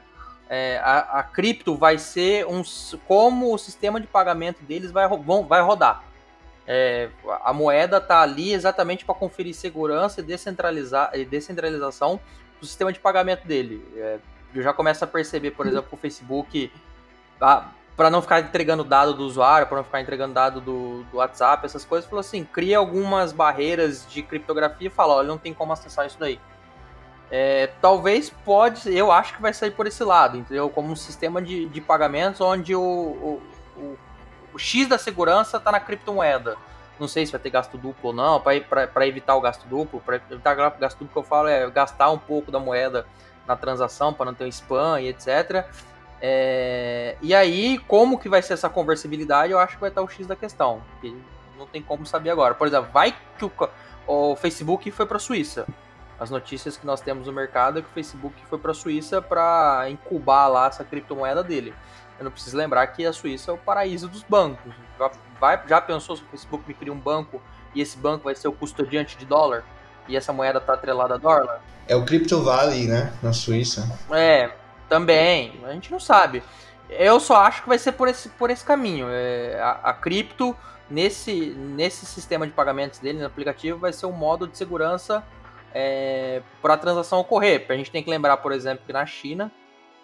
Speaker 2: é, a, a, cripto vai ser um como o sistema de pagamento deles vai, vão, vai rodar. É, a moeda está ali exatamente para conferir segurança e descentralizar, descentralização do sistema de pagamento dele. É, eu já começo a perceber, por exemplo, o Facebook, para não ficar entregando dado do usuário, para não ficar entregando dado do, do WhatsApp, essas coisas, falou assim, cria algumas barreiras de criptografia e fala, olha, não tem como acessar isso daí. É, talvez pode, eu acho que vai sair por esse lado, entendeu? Como um sistema de, de pagamentos onde o, o, o, o X da segurança está na criptomoeda. Não sei se vai ter gasto duplo ou não, para evitar o gasto duplo. Para evitar o gasto duplo que eu falo é gastar um pouco da moeda na transação para não ter um spam e etc. É, e aí, como que vai ser essa conversibilidade, eu acho que vai estar o X da questão. Que não tem como saber agora. Por exemplo, vai que o, o Facebook foi para a Suíça. As notícias que nós temos no mercado é que o Facebook foi para a Suíça para incubar lá essa criptomoeda dele. Eu não preciso lembrar que a Suíça é o paraíso dos bancos. Vai, já pensou se o Facebook me cria um banco e esse banco vai ser o custodiante de dólar? E essa moeda tá atrelada a dólar?
Speaker 7: É o Crypto Valley, né? Na Suíça.
Speaker 2: É, também. A gente não sabe. Eu só acho que vai ser por esse, por esse caminho. É, a, a cripto, nesse, nesse sistema de pagamentos dele, no aplicativo, vai ser um modo de segurança é, para a transação ocorrer. A gente tem que lembrar, por exemplo, que na China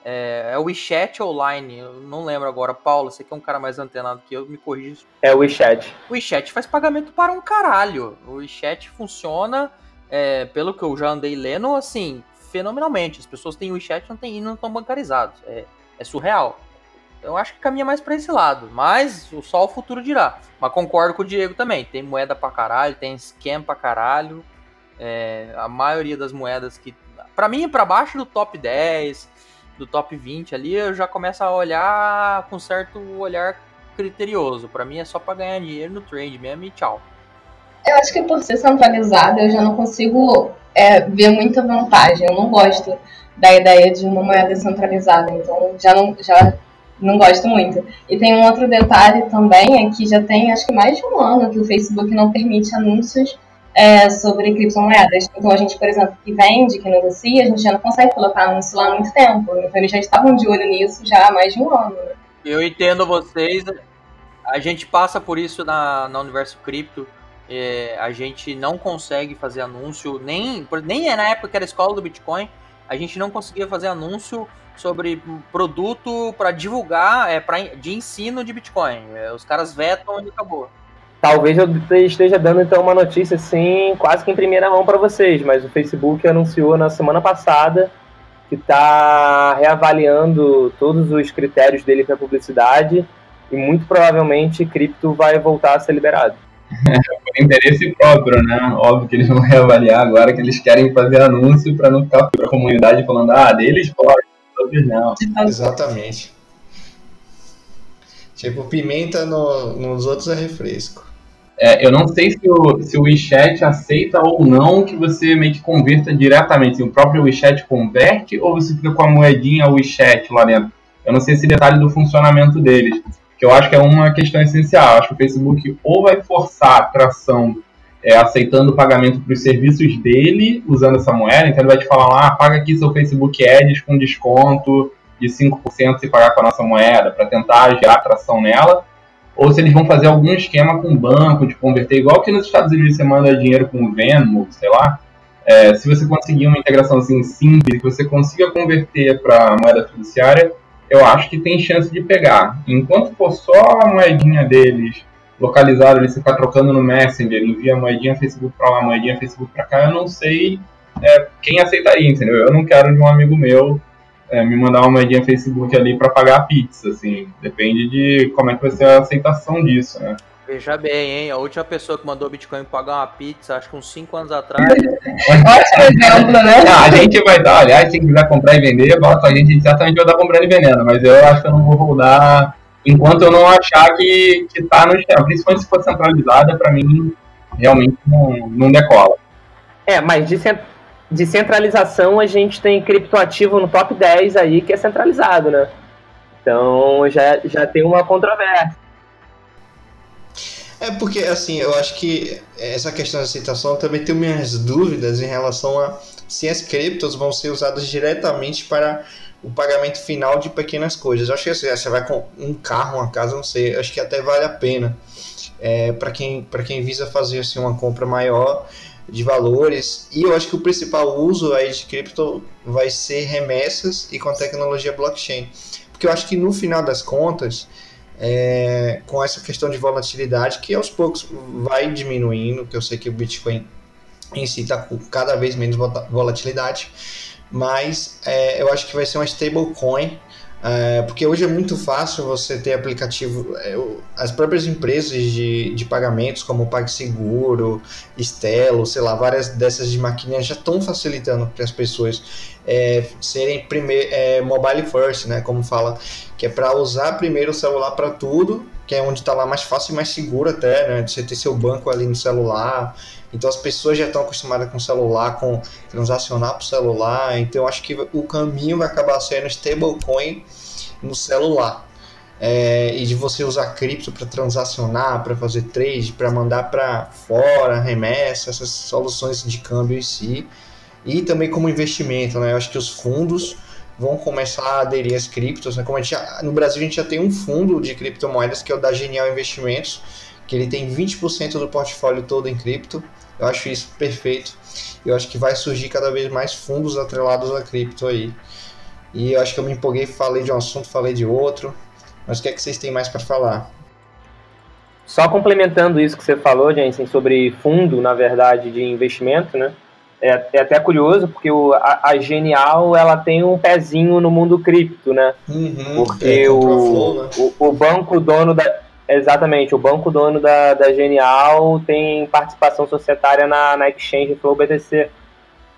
Speaker 2: é, é o WeChat Online, eu não lembro agora. Paulo, você que é um cara mais antenado que eu, me corrija.
Speaker 5: É o WeChat.
Speaker 2: O WeChat faz pagamento para um caralho. O WeChat funciona é, pelo que eu já andei lendo, assim, fenomenalmente. As pessoas têm o WeChat não tem, e não estão bancarizados. É, é surreal. Eu acho que caminha mais para esse lado, mas só o futuro dirá. Mas concordo com o Diego também. Tem moeda pra caralho, tem esquema pra caralho. É, a maioria das moedas que. Para mim, para baixo do top 10, do top 20 ali, eu já começo a olhar com certo olhar criterioso. Para mim é só para ganhar dinheiro no trade mesmo e tchau.
Speaker 4: Eu acho que por ser centralizada, eu já não consigo é, ver muita vantagem. Eu não gosto da ideia de uma moeda centralizada, então já não, já não gosto muito. E tem um outro detalhe também, é que já tem acho que mais de um ano que o Facebook não permite anúncios é, sobre criptomoedas. Então a gente, por exemplo, que vende, que negocia, a gente já não consegue colocar anúncio lá há muito tempo. Então eles já estavam de olho nisso já há mais de um ano. Né?
Speaker 2: Eu entendo vocês. A gente passa por isso na, na Universo Cripto. É, a gente não consegue fazer anúncio, nem, nem é na época que era escola do Bitcoin, a gente não conseguia fazer anúncio sobre produto para divulgar, é, pra, de ensino de Bitcoin. É, os caras vetam e acabou.
Speaker 5: Talvez eu esteja dando então uma notícia assim, quase que em primeira mão para vocês, mas o Facebook anunciou na semana passada que está reavaliando todos os critérios dele para publicidade e muito provavelmente cripto vai voltar a ser liberado.
Speaker 6: Por interesse próprio, né? Óbvio que eles vão reavaliar agora que eles querem fazer anúncio para não ficar para a comunidade falando, ah, deles pode, outros não.
Speaker 7: Exatamente. Tipo, pimenta no, nos outros é refresco.
Speaker 6: É, eu não sei se o, se o WeChat aceita ou não que você meio que converta diretamente. Se o próprio WeChat converte ou você fica com a moedinha WeChat lá dentro. Eu não sei esse detalhe do funcionamento deles que eu acho que é uma questão essencial. Acho que o Facebook ou vai forçar a tração é, aceitando o pagamento para os serviços dele usando essa moeda, então ele vai te falar lá, ah, paga aqui seu Facebook Ads com desconto de 5% se pagar com a nossa moeda, para tentar gerar atração nela, ou se eles vão fazer algum esquema com o banco, de converter, igual que nos Estados Unidos você manda dinheiro com o Venmo, sei lá, é, se você conseguir uma integração assim simples, que você consiga converter para moeda fiduciária, eu acho que tem chance de pegar. Enquanto for só a moedinha deles localizada, eles ficar trocando no Messenger, envia moedinha Facebook para lá, moedinha Facebook para cá, eu não sei é, quem aceitaria, entendeu? Eu não quero de um amigo meu é, me mandar uma moedinha Facebook ali para pagar a pizza, assim. Depende de como é que vai ser a aceitação disso, né?
Speaker 2: Veja bem, hein? A última pessoa que mandou Bitcoin pagar uma pizza, acho que uns 5 anos atrás.
Speaker 4: Ótimo exemplo, né?
Speaker 6: Não, a gente vai dar, aliás, se quiser comprar e vender, bota a gente, a gente certamente vai dar comprando e vendendo, mas eu acho que eu não vou rodar enquanto eu não achar que, que tá no esquema. Principalmente se for centralizada, para mim, realmente não, não decola.
Speaker 5: É, mas de, de centralização a gente tem criptoativo no top 10 aí que é centralizado, né? Então já, já tem uma controvérsia.
Speaker 7: É porque, assim, eu acho que essa questão da aceitação também tem minhas dúvidas em relação a se as criptos vão ser usadas diretamente para o pagamento final de pequenas coisas. Eu acho que assim, você vai com um carro, uma casa, não sei, acho que até vale a pena é, para quem, quem visa fazer assim, uma compra maior de valores. E eu acho que o principal uso aí de cripto vai ser remessas e com tecnologia blockchain. Porque eu acho que no final das contas, é, com essa questão de volatilidade que aos poucos vai diminuindo, que eu sei que o Bitcoin em si está com cada vez menos volatilidade, mas é, eu acho que vai ser uma stablecoin é, porque hoje é muito fácil você ter aplicativo, é, as próprias empresas de, de pagamentos, como PagSeguro, Stelo, sei lá, várias dessas de maquininha já estão facilitando para as pessoas é, serem primeiro, é, mobile first, né, como fala, que é para usar primeiro o celular para tudo, que é onde está lá mais fácil e mais seguro até, né, você ter seu banco ali no celular, então as pessoas já estão acostumadas com o celular, com transacionar para o celular. Então acho que o caminho vai acabar sendo stablecoin no celular. É, e de você usar cripto para transacionar, para fazer trade, para mandar para fora, remessa, essas soluções de câmbio em si. E também como investimento, né? Eu acho que os fundos vão começar a aderir às criptos. Né? Como a gente já, no Brasil a gente já tem um fundo de criptomoedas que é o da Genial Investimentos, que ele tem 20% do portfólio todo em cripto. Eu acho isso perfeito. Eu acho que vai surgir cada vez mais fundos atrelados a cripto aí. E eu acho que eu me empolguei, falei de um assunto, falei de outro. Mas o que é que vocês têm mais para falar?
Speaker 5: Só complementando isso que você falou, Jensen, sobre fundo, na verdade, de investimento, né? É, é até curioso, porque o, a, a, Genial ela tem um pezinho no mundo cripto, né?
Speaker 7: Uhum,
Speaker 5: porque é, o, flow, né? o, o banco dono da, Exatamente, o banco dono da, da Genial tem participação societária na, na Exchange Flow BTC.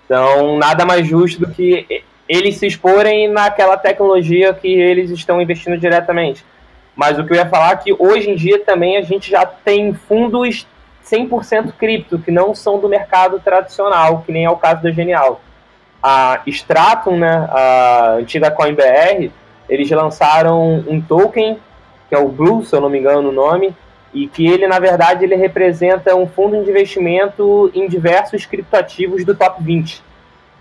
Speaker 5: Então, nada mais justo do que eles se exporem naquela tecnologia que eles estão investindo diretamente. Mas o que eu ia falar é que hoje em dia também a gente já tem fundos 100% cripto, que não são do mercado tradicional, que nem é o caso da Genial. A Stratum, né, a antiga CoinBR, eles lançaram um token, é o Blue, se eu não me engano o nome, e que ele, na verdade, ele representa um fundo de investimento em diversos criptoativos do top 20.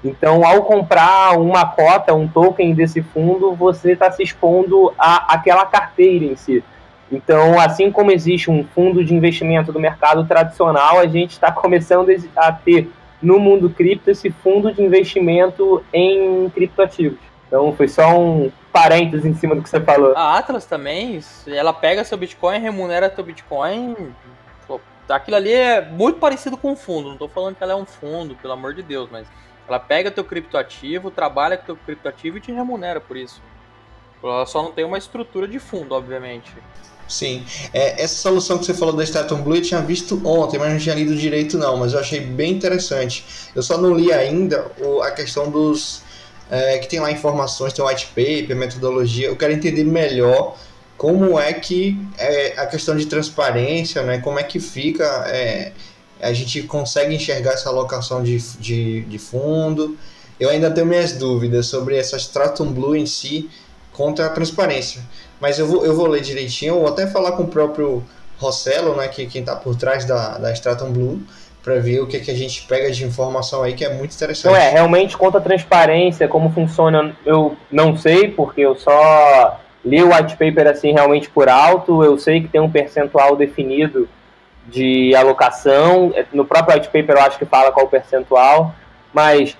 Speaker 5: Então, ao comprar uma cota, um token desse fundo, você está se expondo a aquela carteira em si. Então, assim como existe um fundo de investimento do mercado tradicional, a gente está começando a ter no mundo cripto esse fundo de investimento em criptoativos. Então, foi só um parênteses em cima do que você falou.
Speaker 2: A Atlas também, ela pega seu Bitcoin, remunera seu Bitcoin. Aquilo ali é muito parecido com um fundo. Não estou falando que ela é um fundo, pelo amor de Deus, mas ela pega teu criptoativo, trabalha com teu criptoativo e te remunera por isso. Ela só não tem uma estrutura de fundo, obviamente.
Speaker 7: Sim. É, essa solução que você falou da Stratum Blue eu tinha visto ontem, mas não tinha lido direito não, mas eu achei bem interessante. Eu só não li ainda o, a questão dos... É, que tem lá informações, tem white paper, metodologia. Eu quero entender melhor como é que é, a questão de transparência, né, como é que fica... É, a gente consegue enxergar essa alocação de, de, de fundo. Eu ainda tenho minhas dúvidas sobre essa Stratum Blue em si contra a transparência. Mas eu vou, eu vou ler direitinho, ou até falar com o próprio Rossello, né, que quem está por trás da, da Stratum Blue, para ver o que, que a gente pega de informação aí, que é muito interessante.
Speaker 5: Não é, realmente contra a transparência, como funciona, eu não sei, porque eu só li o white paper assim realmente por alto, eu sei que tem um percentual definido de alocação. É, no próprio white paper eu acho que fala qual o percentual, mas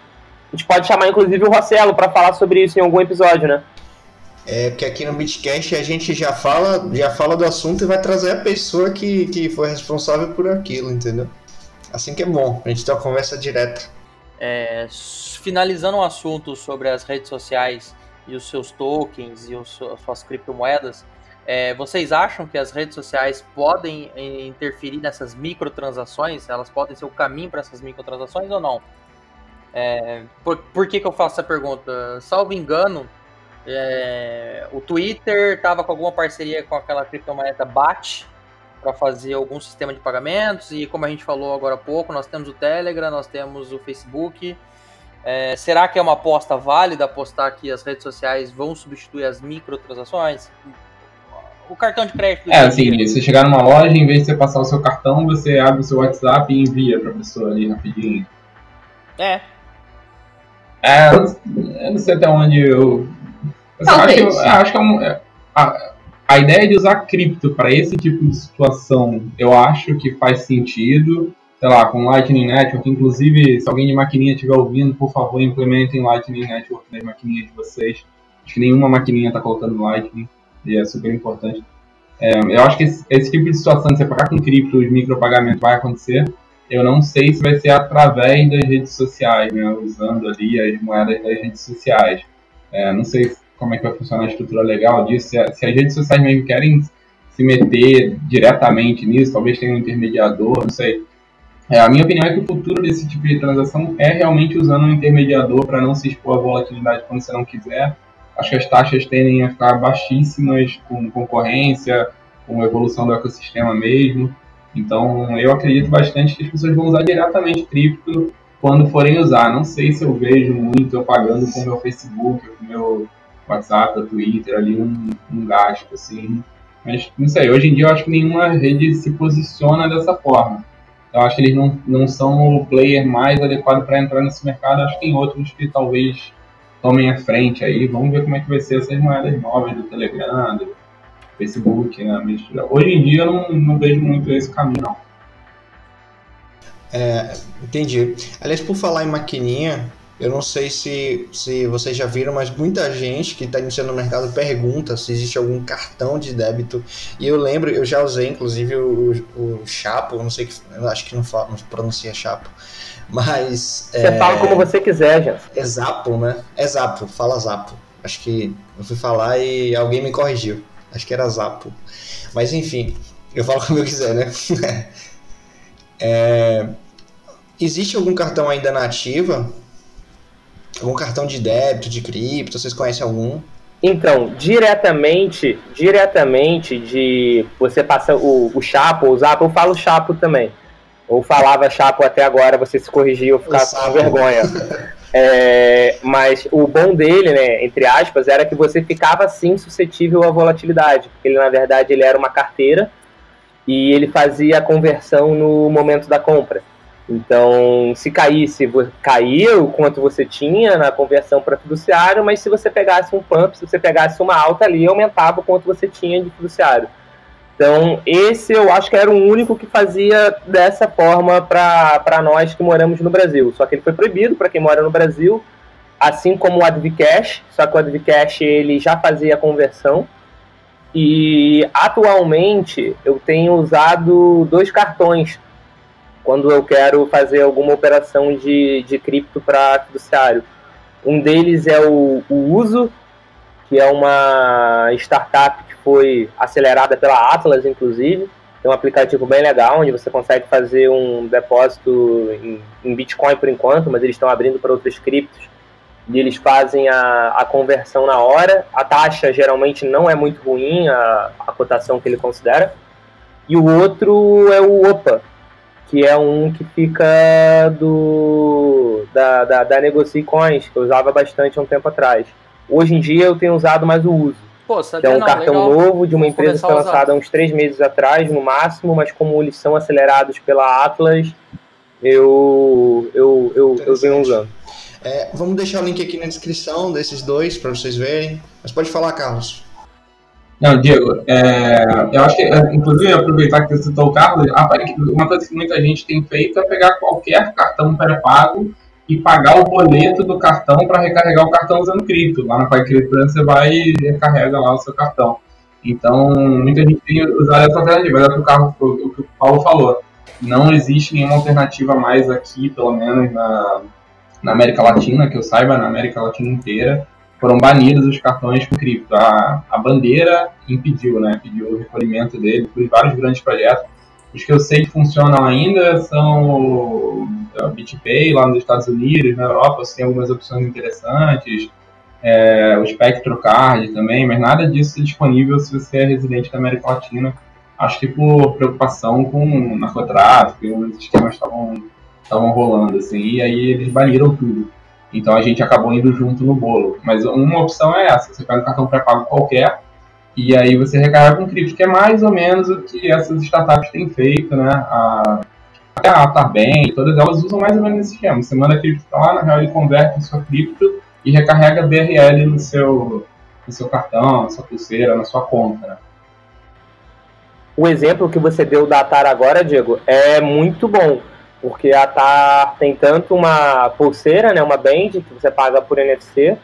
Speaker 5: a gente pode chamar inclusive o Rossello para falar sobre isso em algum episódio, né?
Speaker 7: É, porque aqui no Bitcast a gente já fala, já fala do assunto e vai trazer a pessoa que, que foi responsável por aquilo, entendeu? Assim que é bom, a gente tem uma conversa direta.
Speaker 2: É, finalizando o assunto sobre as redes sociais e os seus tokens e os, as suas criptomoedas, é, vocês acham que as redes sociais podem interferir nessas microtransações? Elas podem ser o caminho para essas microtransações ou não? É, por, por que, que eu faço essa pergunta? Salvo engano, é, o Twitter estava com alguma parceria com aquela criptomoeda BAT para fazer algum sistema de pagamentos e como a gente falou agora há pouco, nós temos o Telegram, nós temos o Facebook. É, será que é uma aposta válida apostar que as redes sociais vão substituir as microtransações? o cartão de crédito.
Speaker 6: É, assim, você chegar numa loja, em vez de você passar o seu cartão, você abre o seu WhatsApp e envia pra pessoa ali rapidinho.
Speaker 2: É.
Speaker 6: É, eu não sei até onde eu. eu acho que, eu, acho que é um, é, a, a ideia de usar cripto para esse tipo de situação, eu acho que faz sentido. Sei lá, com Lightning Network, inclusive, se alguém de maquininha estiver ouvindo, por favor, implementem Lightning Network nas maquininhas de vocês. Acho que nenhuma maquininha está colocando Lightning e é super importante. É, eu acho que esse, esse, tipo de situação de você pagar com cripto, os micropagamentos vai acontecer. Eu não sei se vai ser através das redes sociais, né, usando ali as moedas das redes sociais. É, não sei como é que vai funcionar a estrutura legal disso, se, se, as redes sociais mesmo querem se meter diretamente nisso, talvez tenha um intermediador, não sei. É, a minha opinião é que o futuro desse tipo de transação é realmente usando um intermediador para não se expor à volatilidade quando você não quiser acho que as taxas tendem a ficar baixíssimas com concorrência, com a evolução do ecossistema mesmo. Então, eu acredito bastante que as pessoas vão usar diretamente cripto quando forem usar. Não sei se eu vejo muito eu pagando com o meu Facebook, com o meu WhatsApp, Twitter, ali um, um gasto, assim. Mas, não sei, hoje em dia eu acho que nenhuma rede se posiciona dessa forma. Eu acho que eles não, não são o player mais adequado para entrar nesse mercado. Acho que tem outros que talvez tomem a frente aí. Vamos ver como é que vai ser essas moedas novas do Telegram, do Facebook, né? Hoje em dia eu não, não vejo muito esse caminho, não.
Speaker 7: É, entendi. Aliás, por falar em maquininha, eu não sei se, se vocês já viram, mas muita gente que está iniciando no mercado pergunta se existe algum cartão de débito. E eu lembro, eu já usei inclusive o, o Chapo, não sei que, eu acho que não, fala, não pronuncia Chapo. Mas.
Speaker 5: Você é... fala como você quiser, gente.
Speaker 7: É Zapo, né? É Zapo, fala Zapo. Acho que eu fui falar e alguém me corrigiu. Acho que era Zapo. Mas enfim, eu falo como eu quiser, né? é, existe algum cartão ainda na ativa? Algum cartão de débito, de cripto? Vocês conhecem algum?
Speaker 5: Então, diretamente, diretamente de você passa o, o Chapo, o Zapo, eu falo Chapo também. Ou falava Chapo até agora, você se corrigiu, eu ficava com vergonha. É, mas o bom dele, né, entre aspas, era que você ficava sim suscetível à volatilidade, porque ele na verdade ele era uma carteira e ele fazia a conversão no momento da compra. Então, se caísse, caía o quanto você tinha na conversão para fiduciário, mas se você pegasse um pump, se você pegasse uma alta ali, aumentava o quanto você tinha de fiduciário. Então, esse eu acho que era o único que fazia dessa forma para nós que moramos no Brasil. Só que ele foi proibido para quem mora no Brasil, assim como o Advcash, só que o Advcash ele já fazia a conversão. E atualmente eu tenho usado dois cartões quando eu quero fazer alguma operação de, de cripto para fiduciário. Um deles é o, o Uso, que é uma startup foi acelerada pela Atlas, inclusive. Tem um aplicativo bem legal, onde você consegue fazer um depósito em, em Bitcoin por enquanto, mas eles estão abrindo para outros criptos. E eles fazem a, a conversão na hora. A taxa geralmente não é muito ruim, a, a cotação que ele considera. E o outro é o OPA, que é um que fica do da, da, da Negocie Coins, que eu usava bastante há um tempo atrás. Hoje em dia eu tenho usado mais o uso. Pô, que é um não, cartão legal. novo de uma Vou empresa que foi lançada há uns três meses atrás, no máximo, mas como eles são acelerados pela Atlas, eu, eu, eu, eu venho usando.
Speaker 7: É, vamos deixar o link aqui na descrição desses dois para vocês verem. Mas pode falar, Carlos.
Speaker 6: Não, Diego, é, eu acho que, é, inclusive, aproveitar que você citou o Carlos, uma coisa que muita gente tem feito é pegar qualquer cartão pré-pago e pagar o boleto do cartão para recarregar o cartão usando cripto. Lá na PagCrypto você vai e recarrega lá o seu cartão. Então, muita gente tem usado essa alternativa, é o que o, carro, o que o Paulo falou. Não existe nenhuma alternativa mais aqui, pelo menos na, na América Latina, que eu saiba, na América Latina inteira, foram banidos os cartões com cripto. A, a bandeira impediu, né? Pediu o recolhimento dele por vários grandes projetos. Os que eu sei que funcionam ainda são o BitPay lá nos Estados Unidos, na Europa, você tem algumas opções interessantes, é, o SpectroCard também, mas nada disso é disponível se você é residente da América Latina. Acho que por preocupação com narcotráfico, os esquemas estavam rolando, assim, e aí eles baniram tudo. Então a gente acabou indo junto no bolo. Mas uma opção é essa: você pega um cartão pré-pago qualquer, e aí você recarrega com cripto, que é mais ou menos o que essas startups têm feito, né? A, até a todas elas usam mais ou menos esse esquema. Você manda cripto para lá, na real ele converte em sua cripto e recarrega BRL no seu, no seu cartão, na sua pulseira, na sua conta, né?
Speaker 5: O exemplo que você deu da Atar agora, Diego, é muito bom, porque a Atar tem tanto uma pulseira, né, uma band, que você paga por NFC,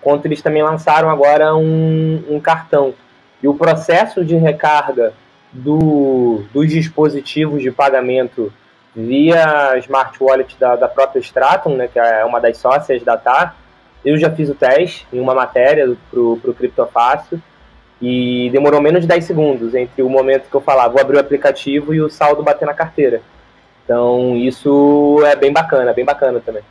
Speaker 5: quanto eles também lançaram agora um, um cartão e o processo de recarga do, dos dispositivos de pagamento via smart wallet da, da própria Stratum, né, que é uma das sócias da TAR, eu já fiz o teste em uma matéria para o Criptofácil e demorou menos de 10 segundos entre o momento que eu falava, vou abrir o aplicativo e o saldo bater na carteira. Então isso é bem bacana, bem bacana também.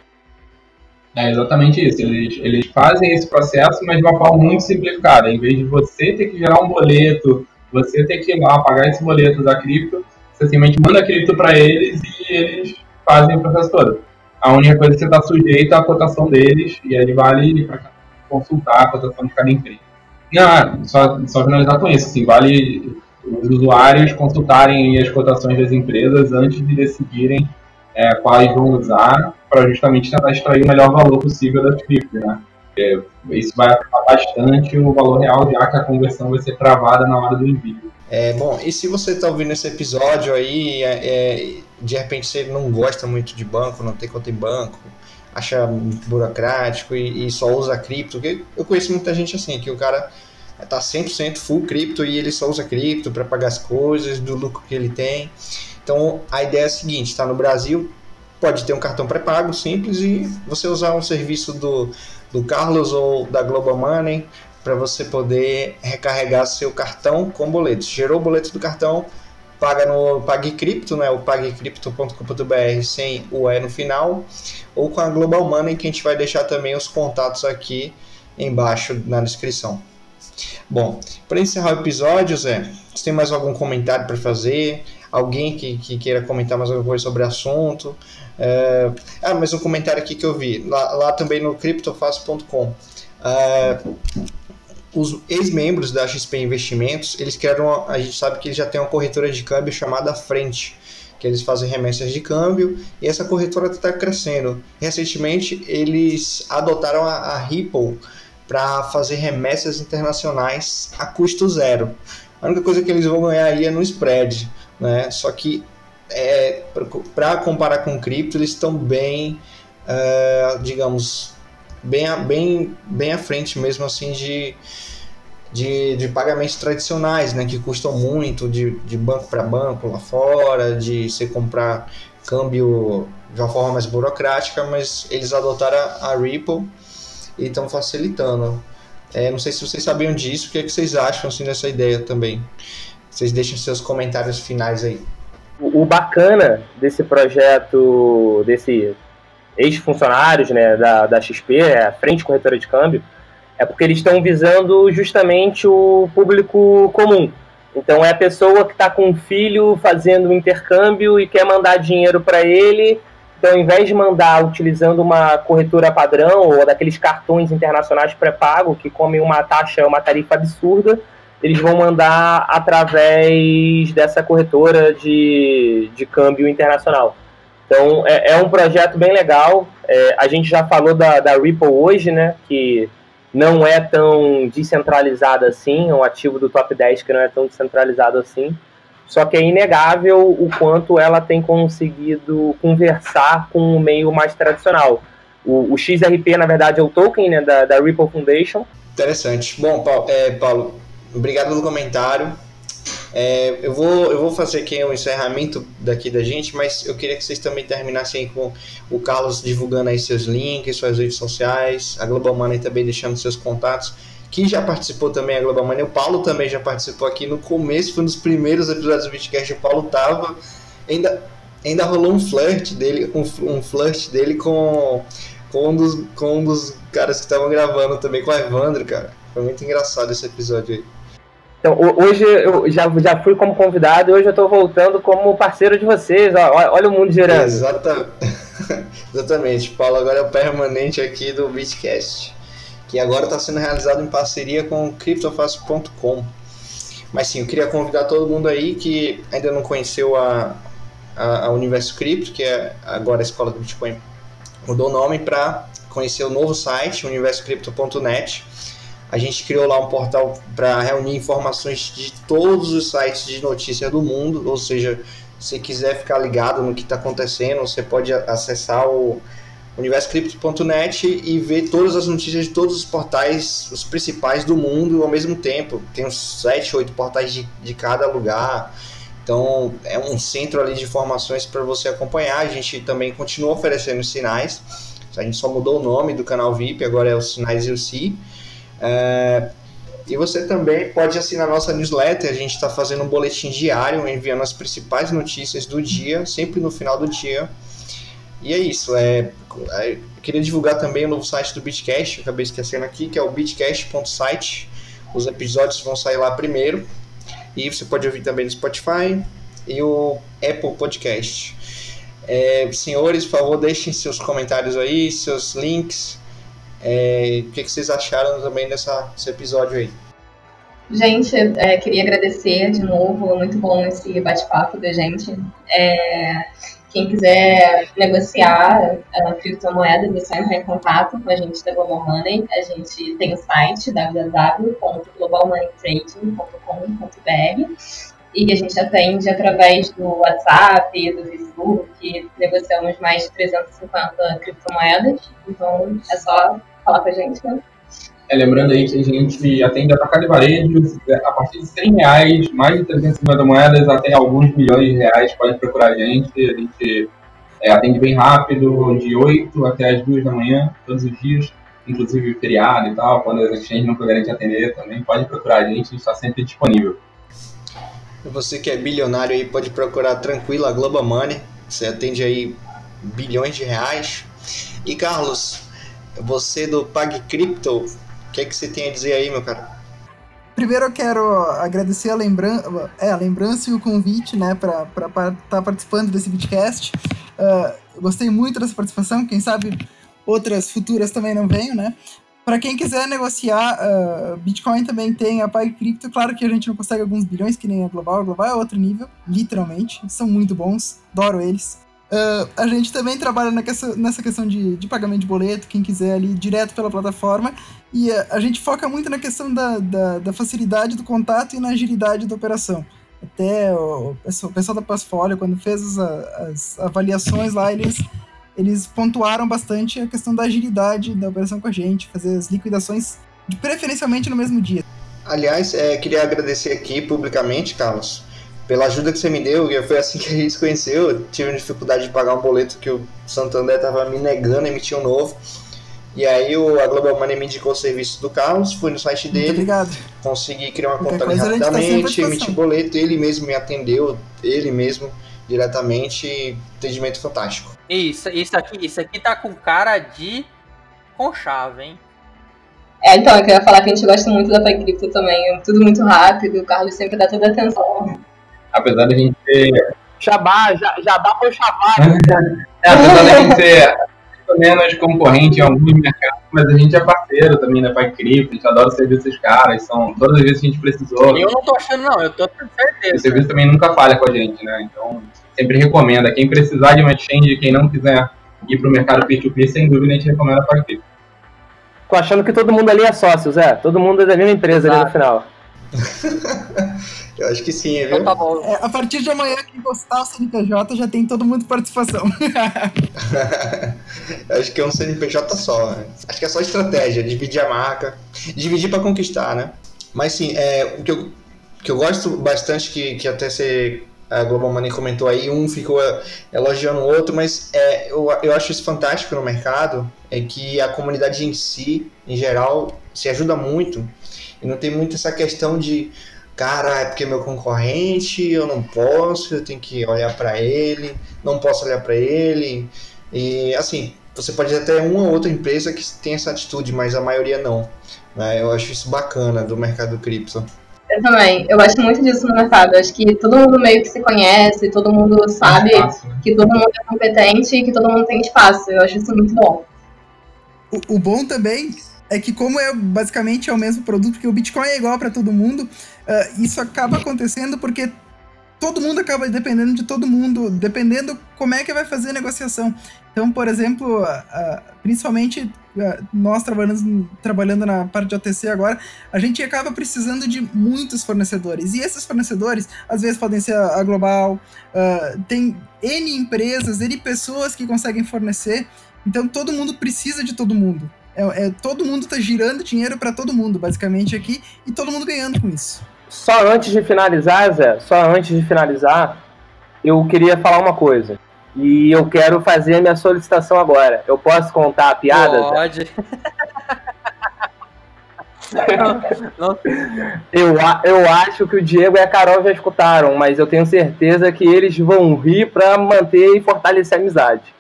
Speaker 6: É exatamente isso. Eles, eles fazem esse processo, mas de uma forma muito simplificada. Em vez de você ter que gerar um boleto, você ter que ir lá pagar esse boleto da cripto, você simplesmente manda a cripto para eles e eles fazem o processo todo. A única coisa que você está sujeito é a cotação deles e aí vale para consultar a cotação de cada empresa. Não, só, só finalizar com isso. Assim, vale os usuários consultarem as cotações das empresas antes de decidirem é, quais vão usar para justamente tentar extrair o melhor valor possível das criptos, né? É, isso vai afetar bastante o valor real, já que a conversão vai ser travada na hora do envio.
Speaker 7: É, bom, e se você está ouvindo esse episódio aí, é, é, de repente você não gosta muito de banco, não tem conta em banco, acha burocrático e, e só usa cripto, eu conheço muita gente assim, que o cara tá 100% full cripto e ele só usa cripto para pagar as coisas, do lucro que ele tem. Então a ideia é a seguinte: está no Brasil, pode ter um cartão pré-pago simples e você usar um serviço do, do Carlos ou da Global Money para você poder recarregar seu cartão com boletos. Gerou o boleto do cartão, paga no PagCrypto, né, o pagcrypto.com.br sem o E no final, ou com a Global Money, que a gente vai deixar também os contatos aqui embaixo na descrição. Bom, para encerrar o episódio, Zé, você tem mais algum comentário para fazer? Alguém que, que, queira comentar mais alguma coisa sobre o assunto? É... Ah, mais um comentário aqui que eu vi, lá, lá também no criptofácil.com. É... Os ex-membros da XP Investimentos, eles criaram, uma, a gente sabe que eles já tem uma corretora de câmbio chamada Frente, que eles fazem remessas de câmbio e essa corretora está crescendo. Recentemente, eles adotaram a, a Ripple para fazer remessas internacionais a custo zero. A única coisa que eles vão ganhar aí é no spread, né? Só que é, para comparar com cripto, eles estão bem, uh, digamos, bem, bem, bem à frente mesmo assim de, de, de pagamentos tradicionais, né? Que custam muito de, de banco para banco lá fora, de você comprar câmbio de uma forma mais burocrática, mas eles adotaram a Ripple e estão facilitando. É, não sei se vocês sabiam disso, o que, é que vocês acham assim, dessa ideia também? Vocês deixem seus comentários finais aí.
Speaker 5: O, bacana desse projeto, desse ex-funcionários né, da, da XP, é a Frente Corretora de Câmbio, é porque eles estão visando justamente o público comum. Então é a pessoa que está com um filho fazendo um intercâmbio e quer mandar dinheiro para ele então, ao invés de mandar utilizando uma corretora padrão ou daqueles cartões internacionais pré-pago que comem uma taxa, uma tarifa absurda, eles vão mandar através dessa corretora de, de câmbio internacional. Então, é, é um projeto bem legal. É, a gente já falou da, da Ripple hoje, né? Que não é tão descentralizada assim, é um ativo do top 10 que não é tão descentralizado assim. Só que é inegável o quanto ela tem conseguido conversar com o meio mais tradicional. O, o XRP, na verdade, é o token né, da, da Ripple Foundation.
Speaker 7: Interessante. Bom, Paulo, é, Paulo obrigado pelo comentário. É, eu, vou, eu vou fazer aqui um encerramento daqui da gente, mas eu queria que vocês também terminassem com o Carlos divulgando aí seus links, suas redes sociais, a Global Money também deixando seus contatos que já participou também a Global Mania. O Paulo também já participou aqui no começo, foi um dos primeiros episódios do Bitcast. O Paulo tava. Ainda, ainda rolou um flirt dele, um, um flirt dele com, com, um dos, com um dos caras que estavam gravando também, com o Evandro, cara. Foi muito engraçado esse episódio aí.
Speaker 5: Então, hoje eu já, já fui como convidado e hoje eu estou voltando como parceiro de vocês. Ó, olha o mundo girando.
Speaker 7: Exatamente. Exatamente. Paulo agora é o permanente aqui do Bitcast que agora está sendo realizado em parceria com CryptoFácil.com. Mas sim, eu queria convidar todo mundo aí que ainda não conheceu a, a, a Universo Cripto, que é agora a escola do Bitcoin, mudou o nome para conhecer o novo site, universocrypto.net. A gente criou lá um portal para reunir informações de todos os sites de notícia do mundo, ou seja, se quiser ficar ligado no que está acontecendo, você pode acessar o universocrypto.net e ver todas as notícias de todos os portais, os principais do mundo ao mesmo tempo. Tem uns 7, 8 portais de, de cada lugar. Então é um centro ali de informações para você acompanhar. A gente também continua oferecendo sinais. A gente só mudou o nome do canal VIP, agora é os Sinais UC. É, e você também pode assinar nossa newsletter. A gente está fazendo um boletim diário, enviando as principais notícias do dia, sempre no final do dia. E é isso. É, é, eu queria divulgar também o novo site do Bitcast, acabei esquecendo aqui, que é o bitcast.site. Os episódios vão sair lá primeiro. E você pode ouvir também no Spotify e o Apple Podcast. É, senhores, por favor, deixem seus comentários aí, seus links. É, o que, que, vocês acharam também desse episódio aí?
Speaker 4: Gente, é, queria agradecer de novo, muito bom esse bate-papo da gente. É, quem quiser negociar a criptomoeda, é só entrar em contato com a gente da Global Money. A gente tem o site www.globalmoneytrading.com.br e a gente atende através do WhatsApp, do Facebook, negociamos mais de 350 criptomoedas. Então é só falar com a gente, né?
Speaker 6: É, lembrando aí que a gente atende atacado de varejo é, a partir de 100 reais, mais de 350 moedas, até alguns milhões de reais, pode procurar a gente. A gente é, atende bem rápido, de 8 até as 2 da manhã, todos os dias. inclusive feriado e tal, quando as exchanges não puderem te atender também, pode procurar a gente, a gente está sempre disponível.
Speaker 7: Você que é bilionário aí pode procurar tranquilo a Global Money, você atende aí bilhões de reais. E Carlos, você do Pag Crypto, o que é que você tem a dizer aí, meu cara?
Speaker 3: Primeiro eu quero agradecer a lembrança, é, a lembrança e o convite, né, para estar tá participando desse podcast. Uh, gostei muito dessa participação, quem sabe outras futuras também não venham, né? Para quem quiser negociar, uh, Bitcoin também tem a PagCrypto. Claro que a gente não consegue alguns bilhões, que nem a Global. A Global é outro nível, literalmente. São muito bons, adoro eles. Uh, a gente também trabalha nessa questão de, de pagamento de boleto, quem quiser ali direto pela plataforma. E uh, a gente foca muito na questão da, da, da, facilidade do contato e na agilidade da operação. Até o, o pessoal da Passfolio, quando fez as, as, avaliações lá, eles, eles pontuaram bastante a questão da agilidade da operação com a gente, fazer as liquidações de, preferencialmente no mesmo dia.
Speaker 7: Aliás, é, queria agradecer aqui publicamente, Carlos, pela ajuda que você me deu, foi assim que a gente se conheceu. Eu tive dificuldade de pagar um boleto que o Santander estava me negando a emitir um novo. E aí o, a Global Money me indicou o serviço do Carlos, fui no site dele,
Speaker 3: obrigado.
Speaker 7: consegui criar uma conta ali tá rapidamente, tá emitir boleto, ele mesmo me atendeu, ele mesmo diretamente, atendimento fantástico.
Speaker 2: Isso, isso aqui, isso aqui tá com cara de conchave, hein?
Speaker 4: É, então, eu queria falar que a gente gosta muito da PyCrypto também, tudo muito rápido, o Carlos sempre dá toda a atenção
Speaker 6: apesar da gente ser.
Speaker 2: Jabá, já, jabá foi chavá.
Speaker 6: é, apesar da gente ser menos concorrente em alguns mercados, mas a gente é parceiro também da PyCrypto, a gente adora o serviço dos caras, são todas as vezes que a gente precisou.
Speaker 2: Eu não tô achando, não, eu tô com certeza.
Speaker 6: O serviço também nunca falha com a gente, né? Então, sempre recomenda. Quem precisar de uma exchange, quem não quiser ir pro mercado P2P, sem dúvida a gente recomenda a PyCrypto.
Speaker 5: Tô achando que todo mundo ali é sócio, Zé. Todo mundo é da mesma empresa Exato. ali no final.
Speaker 7: Eu acho que sim, viu?
Speaker 3: Então, tá é, a partir de amanhã, quem postar o CNPJ já tem todo mundo participação.
Speaker 7: acho que é um CNPJ só. Né? Acho que é só estratégia, dividir a marca, dividir para conquistar, né? Mas sim, é, o que eu, que eu gosto bastante, que, que até você a Global Money comentou aí, um ficou elogiando o outro, mas é, eu, eu acho isso fantástico no mercado, é que a comunidade em si, em geral, se ajuda muito e não tem muito essa questão de cara, é porque é meu concorrente, eu não posso, eu tenho que olhar para ele, não posso olhar para ele. E assim, você pode ter uma ou outra empresa que tem essa atitude, mas a maioria não. Né? Eu acho isso bacana do mercado cripto.
Speaker 4: Eu também. Eu gosto muito disso no mercado. Acho que todo mundo meio que se conhece, todo mundo sabe espaço, né? que todo mundo é competente e que todo mundo tem espaço. Eu acho isso muito bom.
Speaker 3: O, o bom também é que como é basicamente é o mesmo produto, porque o Bitcoin é igual para todo mundo, uh, isso acaba acontecendo porque todo mundo acaba dependendo de todo mundo, dependendo como é que vai fazer a negociação. Então, por exemplo, uh, uh, principalmente nós trabalhando, trabalhando na parte de OTC agora, a gente acaba precisando de muitos fornecedores. E esses fornecedores, às vezes, podem ser a, Global, tem N empresas, N pessoas que conseguem fornecer. Então, todo mundo precisa de todo mundo. É, é, todo mundo tá girando dinheiro para todo mundo, basicamente, aqui, e todo mundo ganhando com isso.
Speaker 5: Só antes de finalizar, Zé, só antes de finalizar, eu queria falar uma coisa. E eu quero fazer a minha solicitação agora. Eu posso contar a piada?
Speaker 2: Pode.
Speaker 5: eu, eu acho que o Diego e a Carol já escutaram, mas eu tenho certeza que eles vão rir para manter e fortalecer a amizade.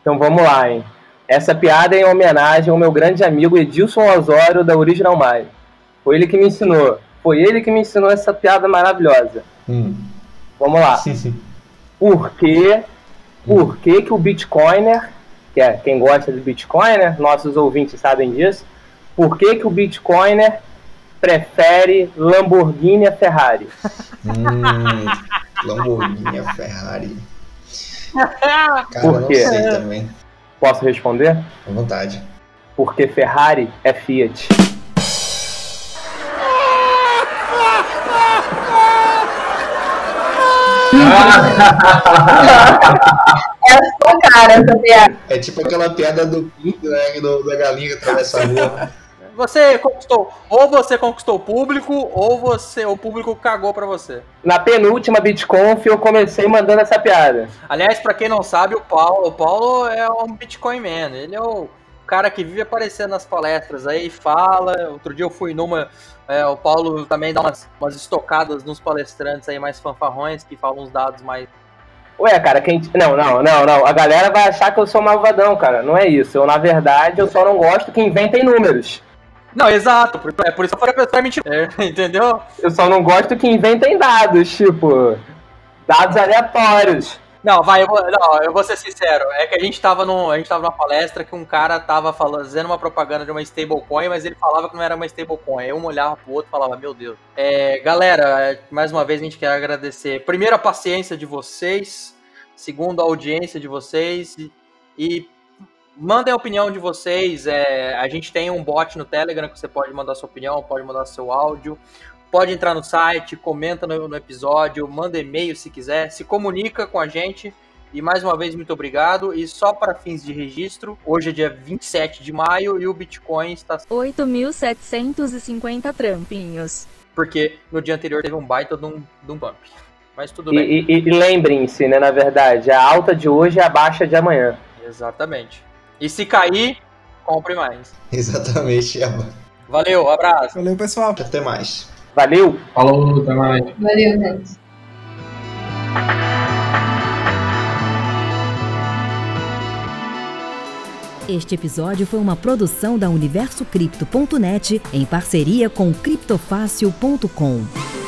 Speaker 5: Então vamos lá, hein? Essa piada é em homenagem ao meu grande amigo Edilson Osório, da Original Mind. Foi ele que me ensinou. Foi ele que me ensinou essa piada maravilhosa. Hum. Vamos lá. Por que, por que, que o Bitcoiner, que é quem gosta de Bitcoiner, nossos ouvintes sabem disso, por que, que o Bitcoiner prefere Lamborghini a Ferrari?
Speaker 7: Hum, Lamborghini a Ferrari. Cara,
Speaker 5: por quê?
Speaker 7: não sei também.
Speaker 5: Posso responder?
Speaker 7: À vontade.
Speaker 5: Porque Ferrari é Fiat.
Speaker 4: é a sua cara essa piada.
Speaker 7: É tipo aquela piada do pinto, né? Do, da galinha que atravessa a rua.
Speaker 2: Você conquistou, ou você conquistou o público, ou você, o público cagou para você.
Speaker 5: Na penúltima BitConf eu comecei mandando essa piada.
Speaker 2: Aliás, para quem não sabe, o Paulo, o Paulo é um Bitcoin man. Ele é o cara que vive aparecendo nas palestras aí, fala. Outro dia eu fui numa. É, o Paulo também dá umas, umas estocadas nos palestrantes aí mais fanfarrões, que falam uns dados mais.
Speaker 5: Ué, cara, quem. Não, não, não, não. A galera vai achar que eu sou malvadão, cara. Não é isso. Eu, na verdade, eu só não gosto que inventem números.
Speaker 2: Não, exato. É por isso que eu falei a pessoa é mentira. É, entendeu?
Speaker 5: Eu só não gosto que inventem dados, tipo. Dados aleatórios.
Speaker 2: Não, vai, eu vou, não, eu vou ser sincero. É que a gente tava, num, a gente tava numa palestra que um cara tava falando, fazendo uma propaganda de uma stablecoin, mas ele falava que não era uma stablecoin. Aí um olhava pro outro e falava, meu Deus. É, galera, mais uma vez a gente quer agradecer. Primeiro, a paciência de vocês. Segundo, a audiência de vocês. E, e mandem a opinião de vocês. É, a gente tem um bot no Telegram que você pode mandar sua opinião, pode mandar seu áudio. Pode entrar no site, comenta no, no episódio, manda e-mail se quiser, se comunica com a gente. E mais uma vez, muito obrigado. E só para fins de registro, hoje é dia 27 de maio e o Bitcoin está.
Speaker 8: 8.750 trampinhos.
Speaker 2: Porque no dia anterior teve um baita de um, de um bump. Mas tudo bem.
Speaker 5: E, e, e lembrem-se, né, na verdade, a alta de hoje é a baixa de amanhã.
Speaker 2: Exatamente. E se cair, compre mais.
Speaker 7: Exatamente.
Speaker 2: Valeu, abraço.
Speaker 3: Valeu, pessoal.
Speaker 7: Até mais.
Speaker 5: Valeu!
Speaker 6: Falou, até mais.
Speaker 4: Valeu, gente.
Speaker 1: Este episódio foi uma produção da UniversoCripto.net em parceria com criptofácil.com.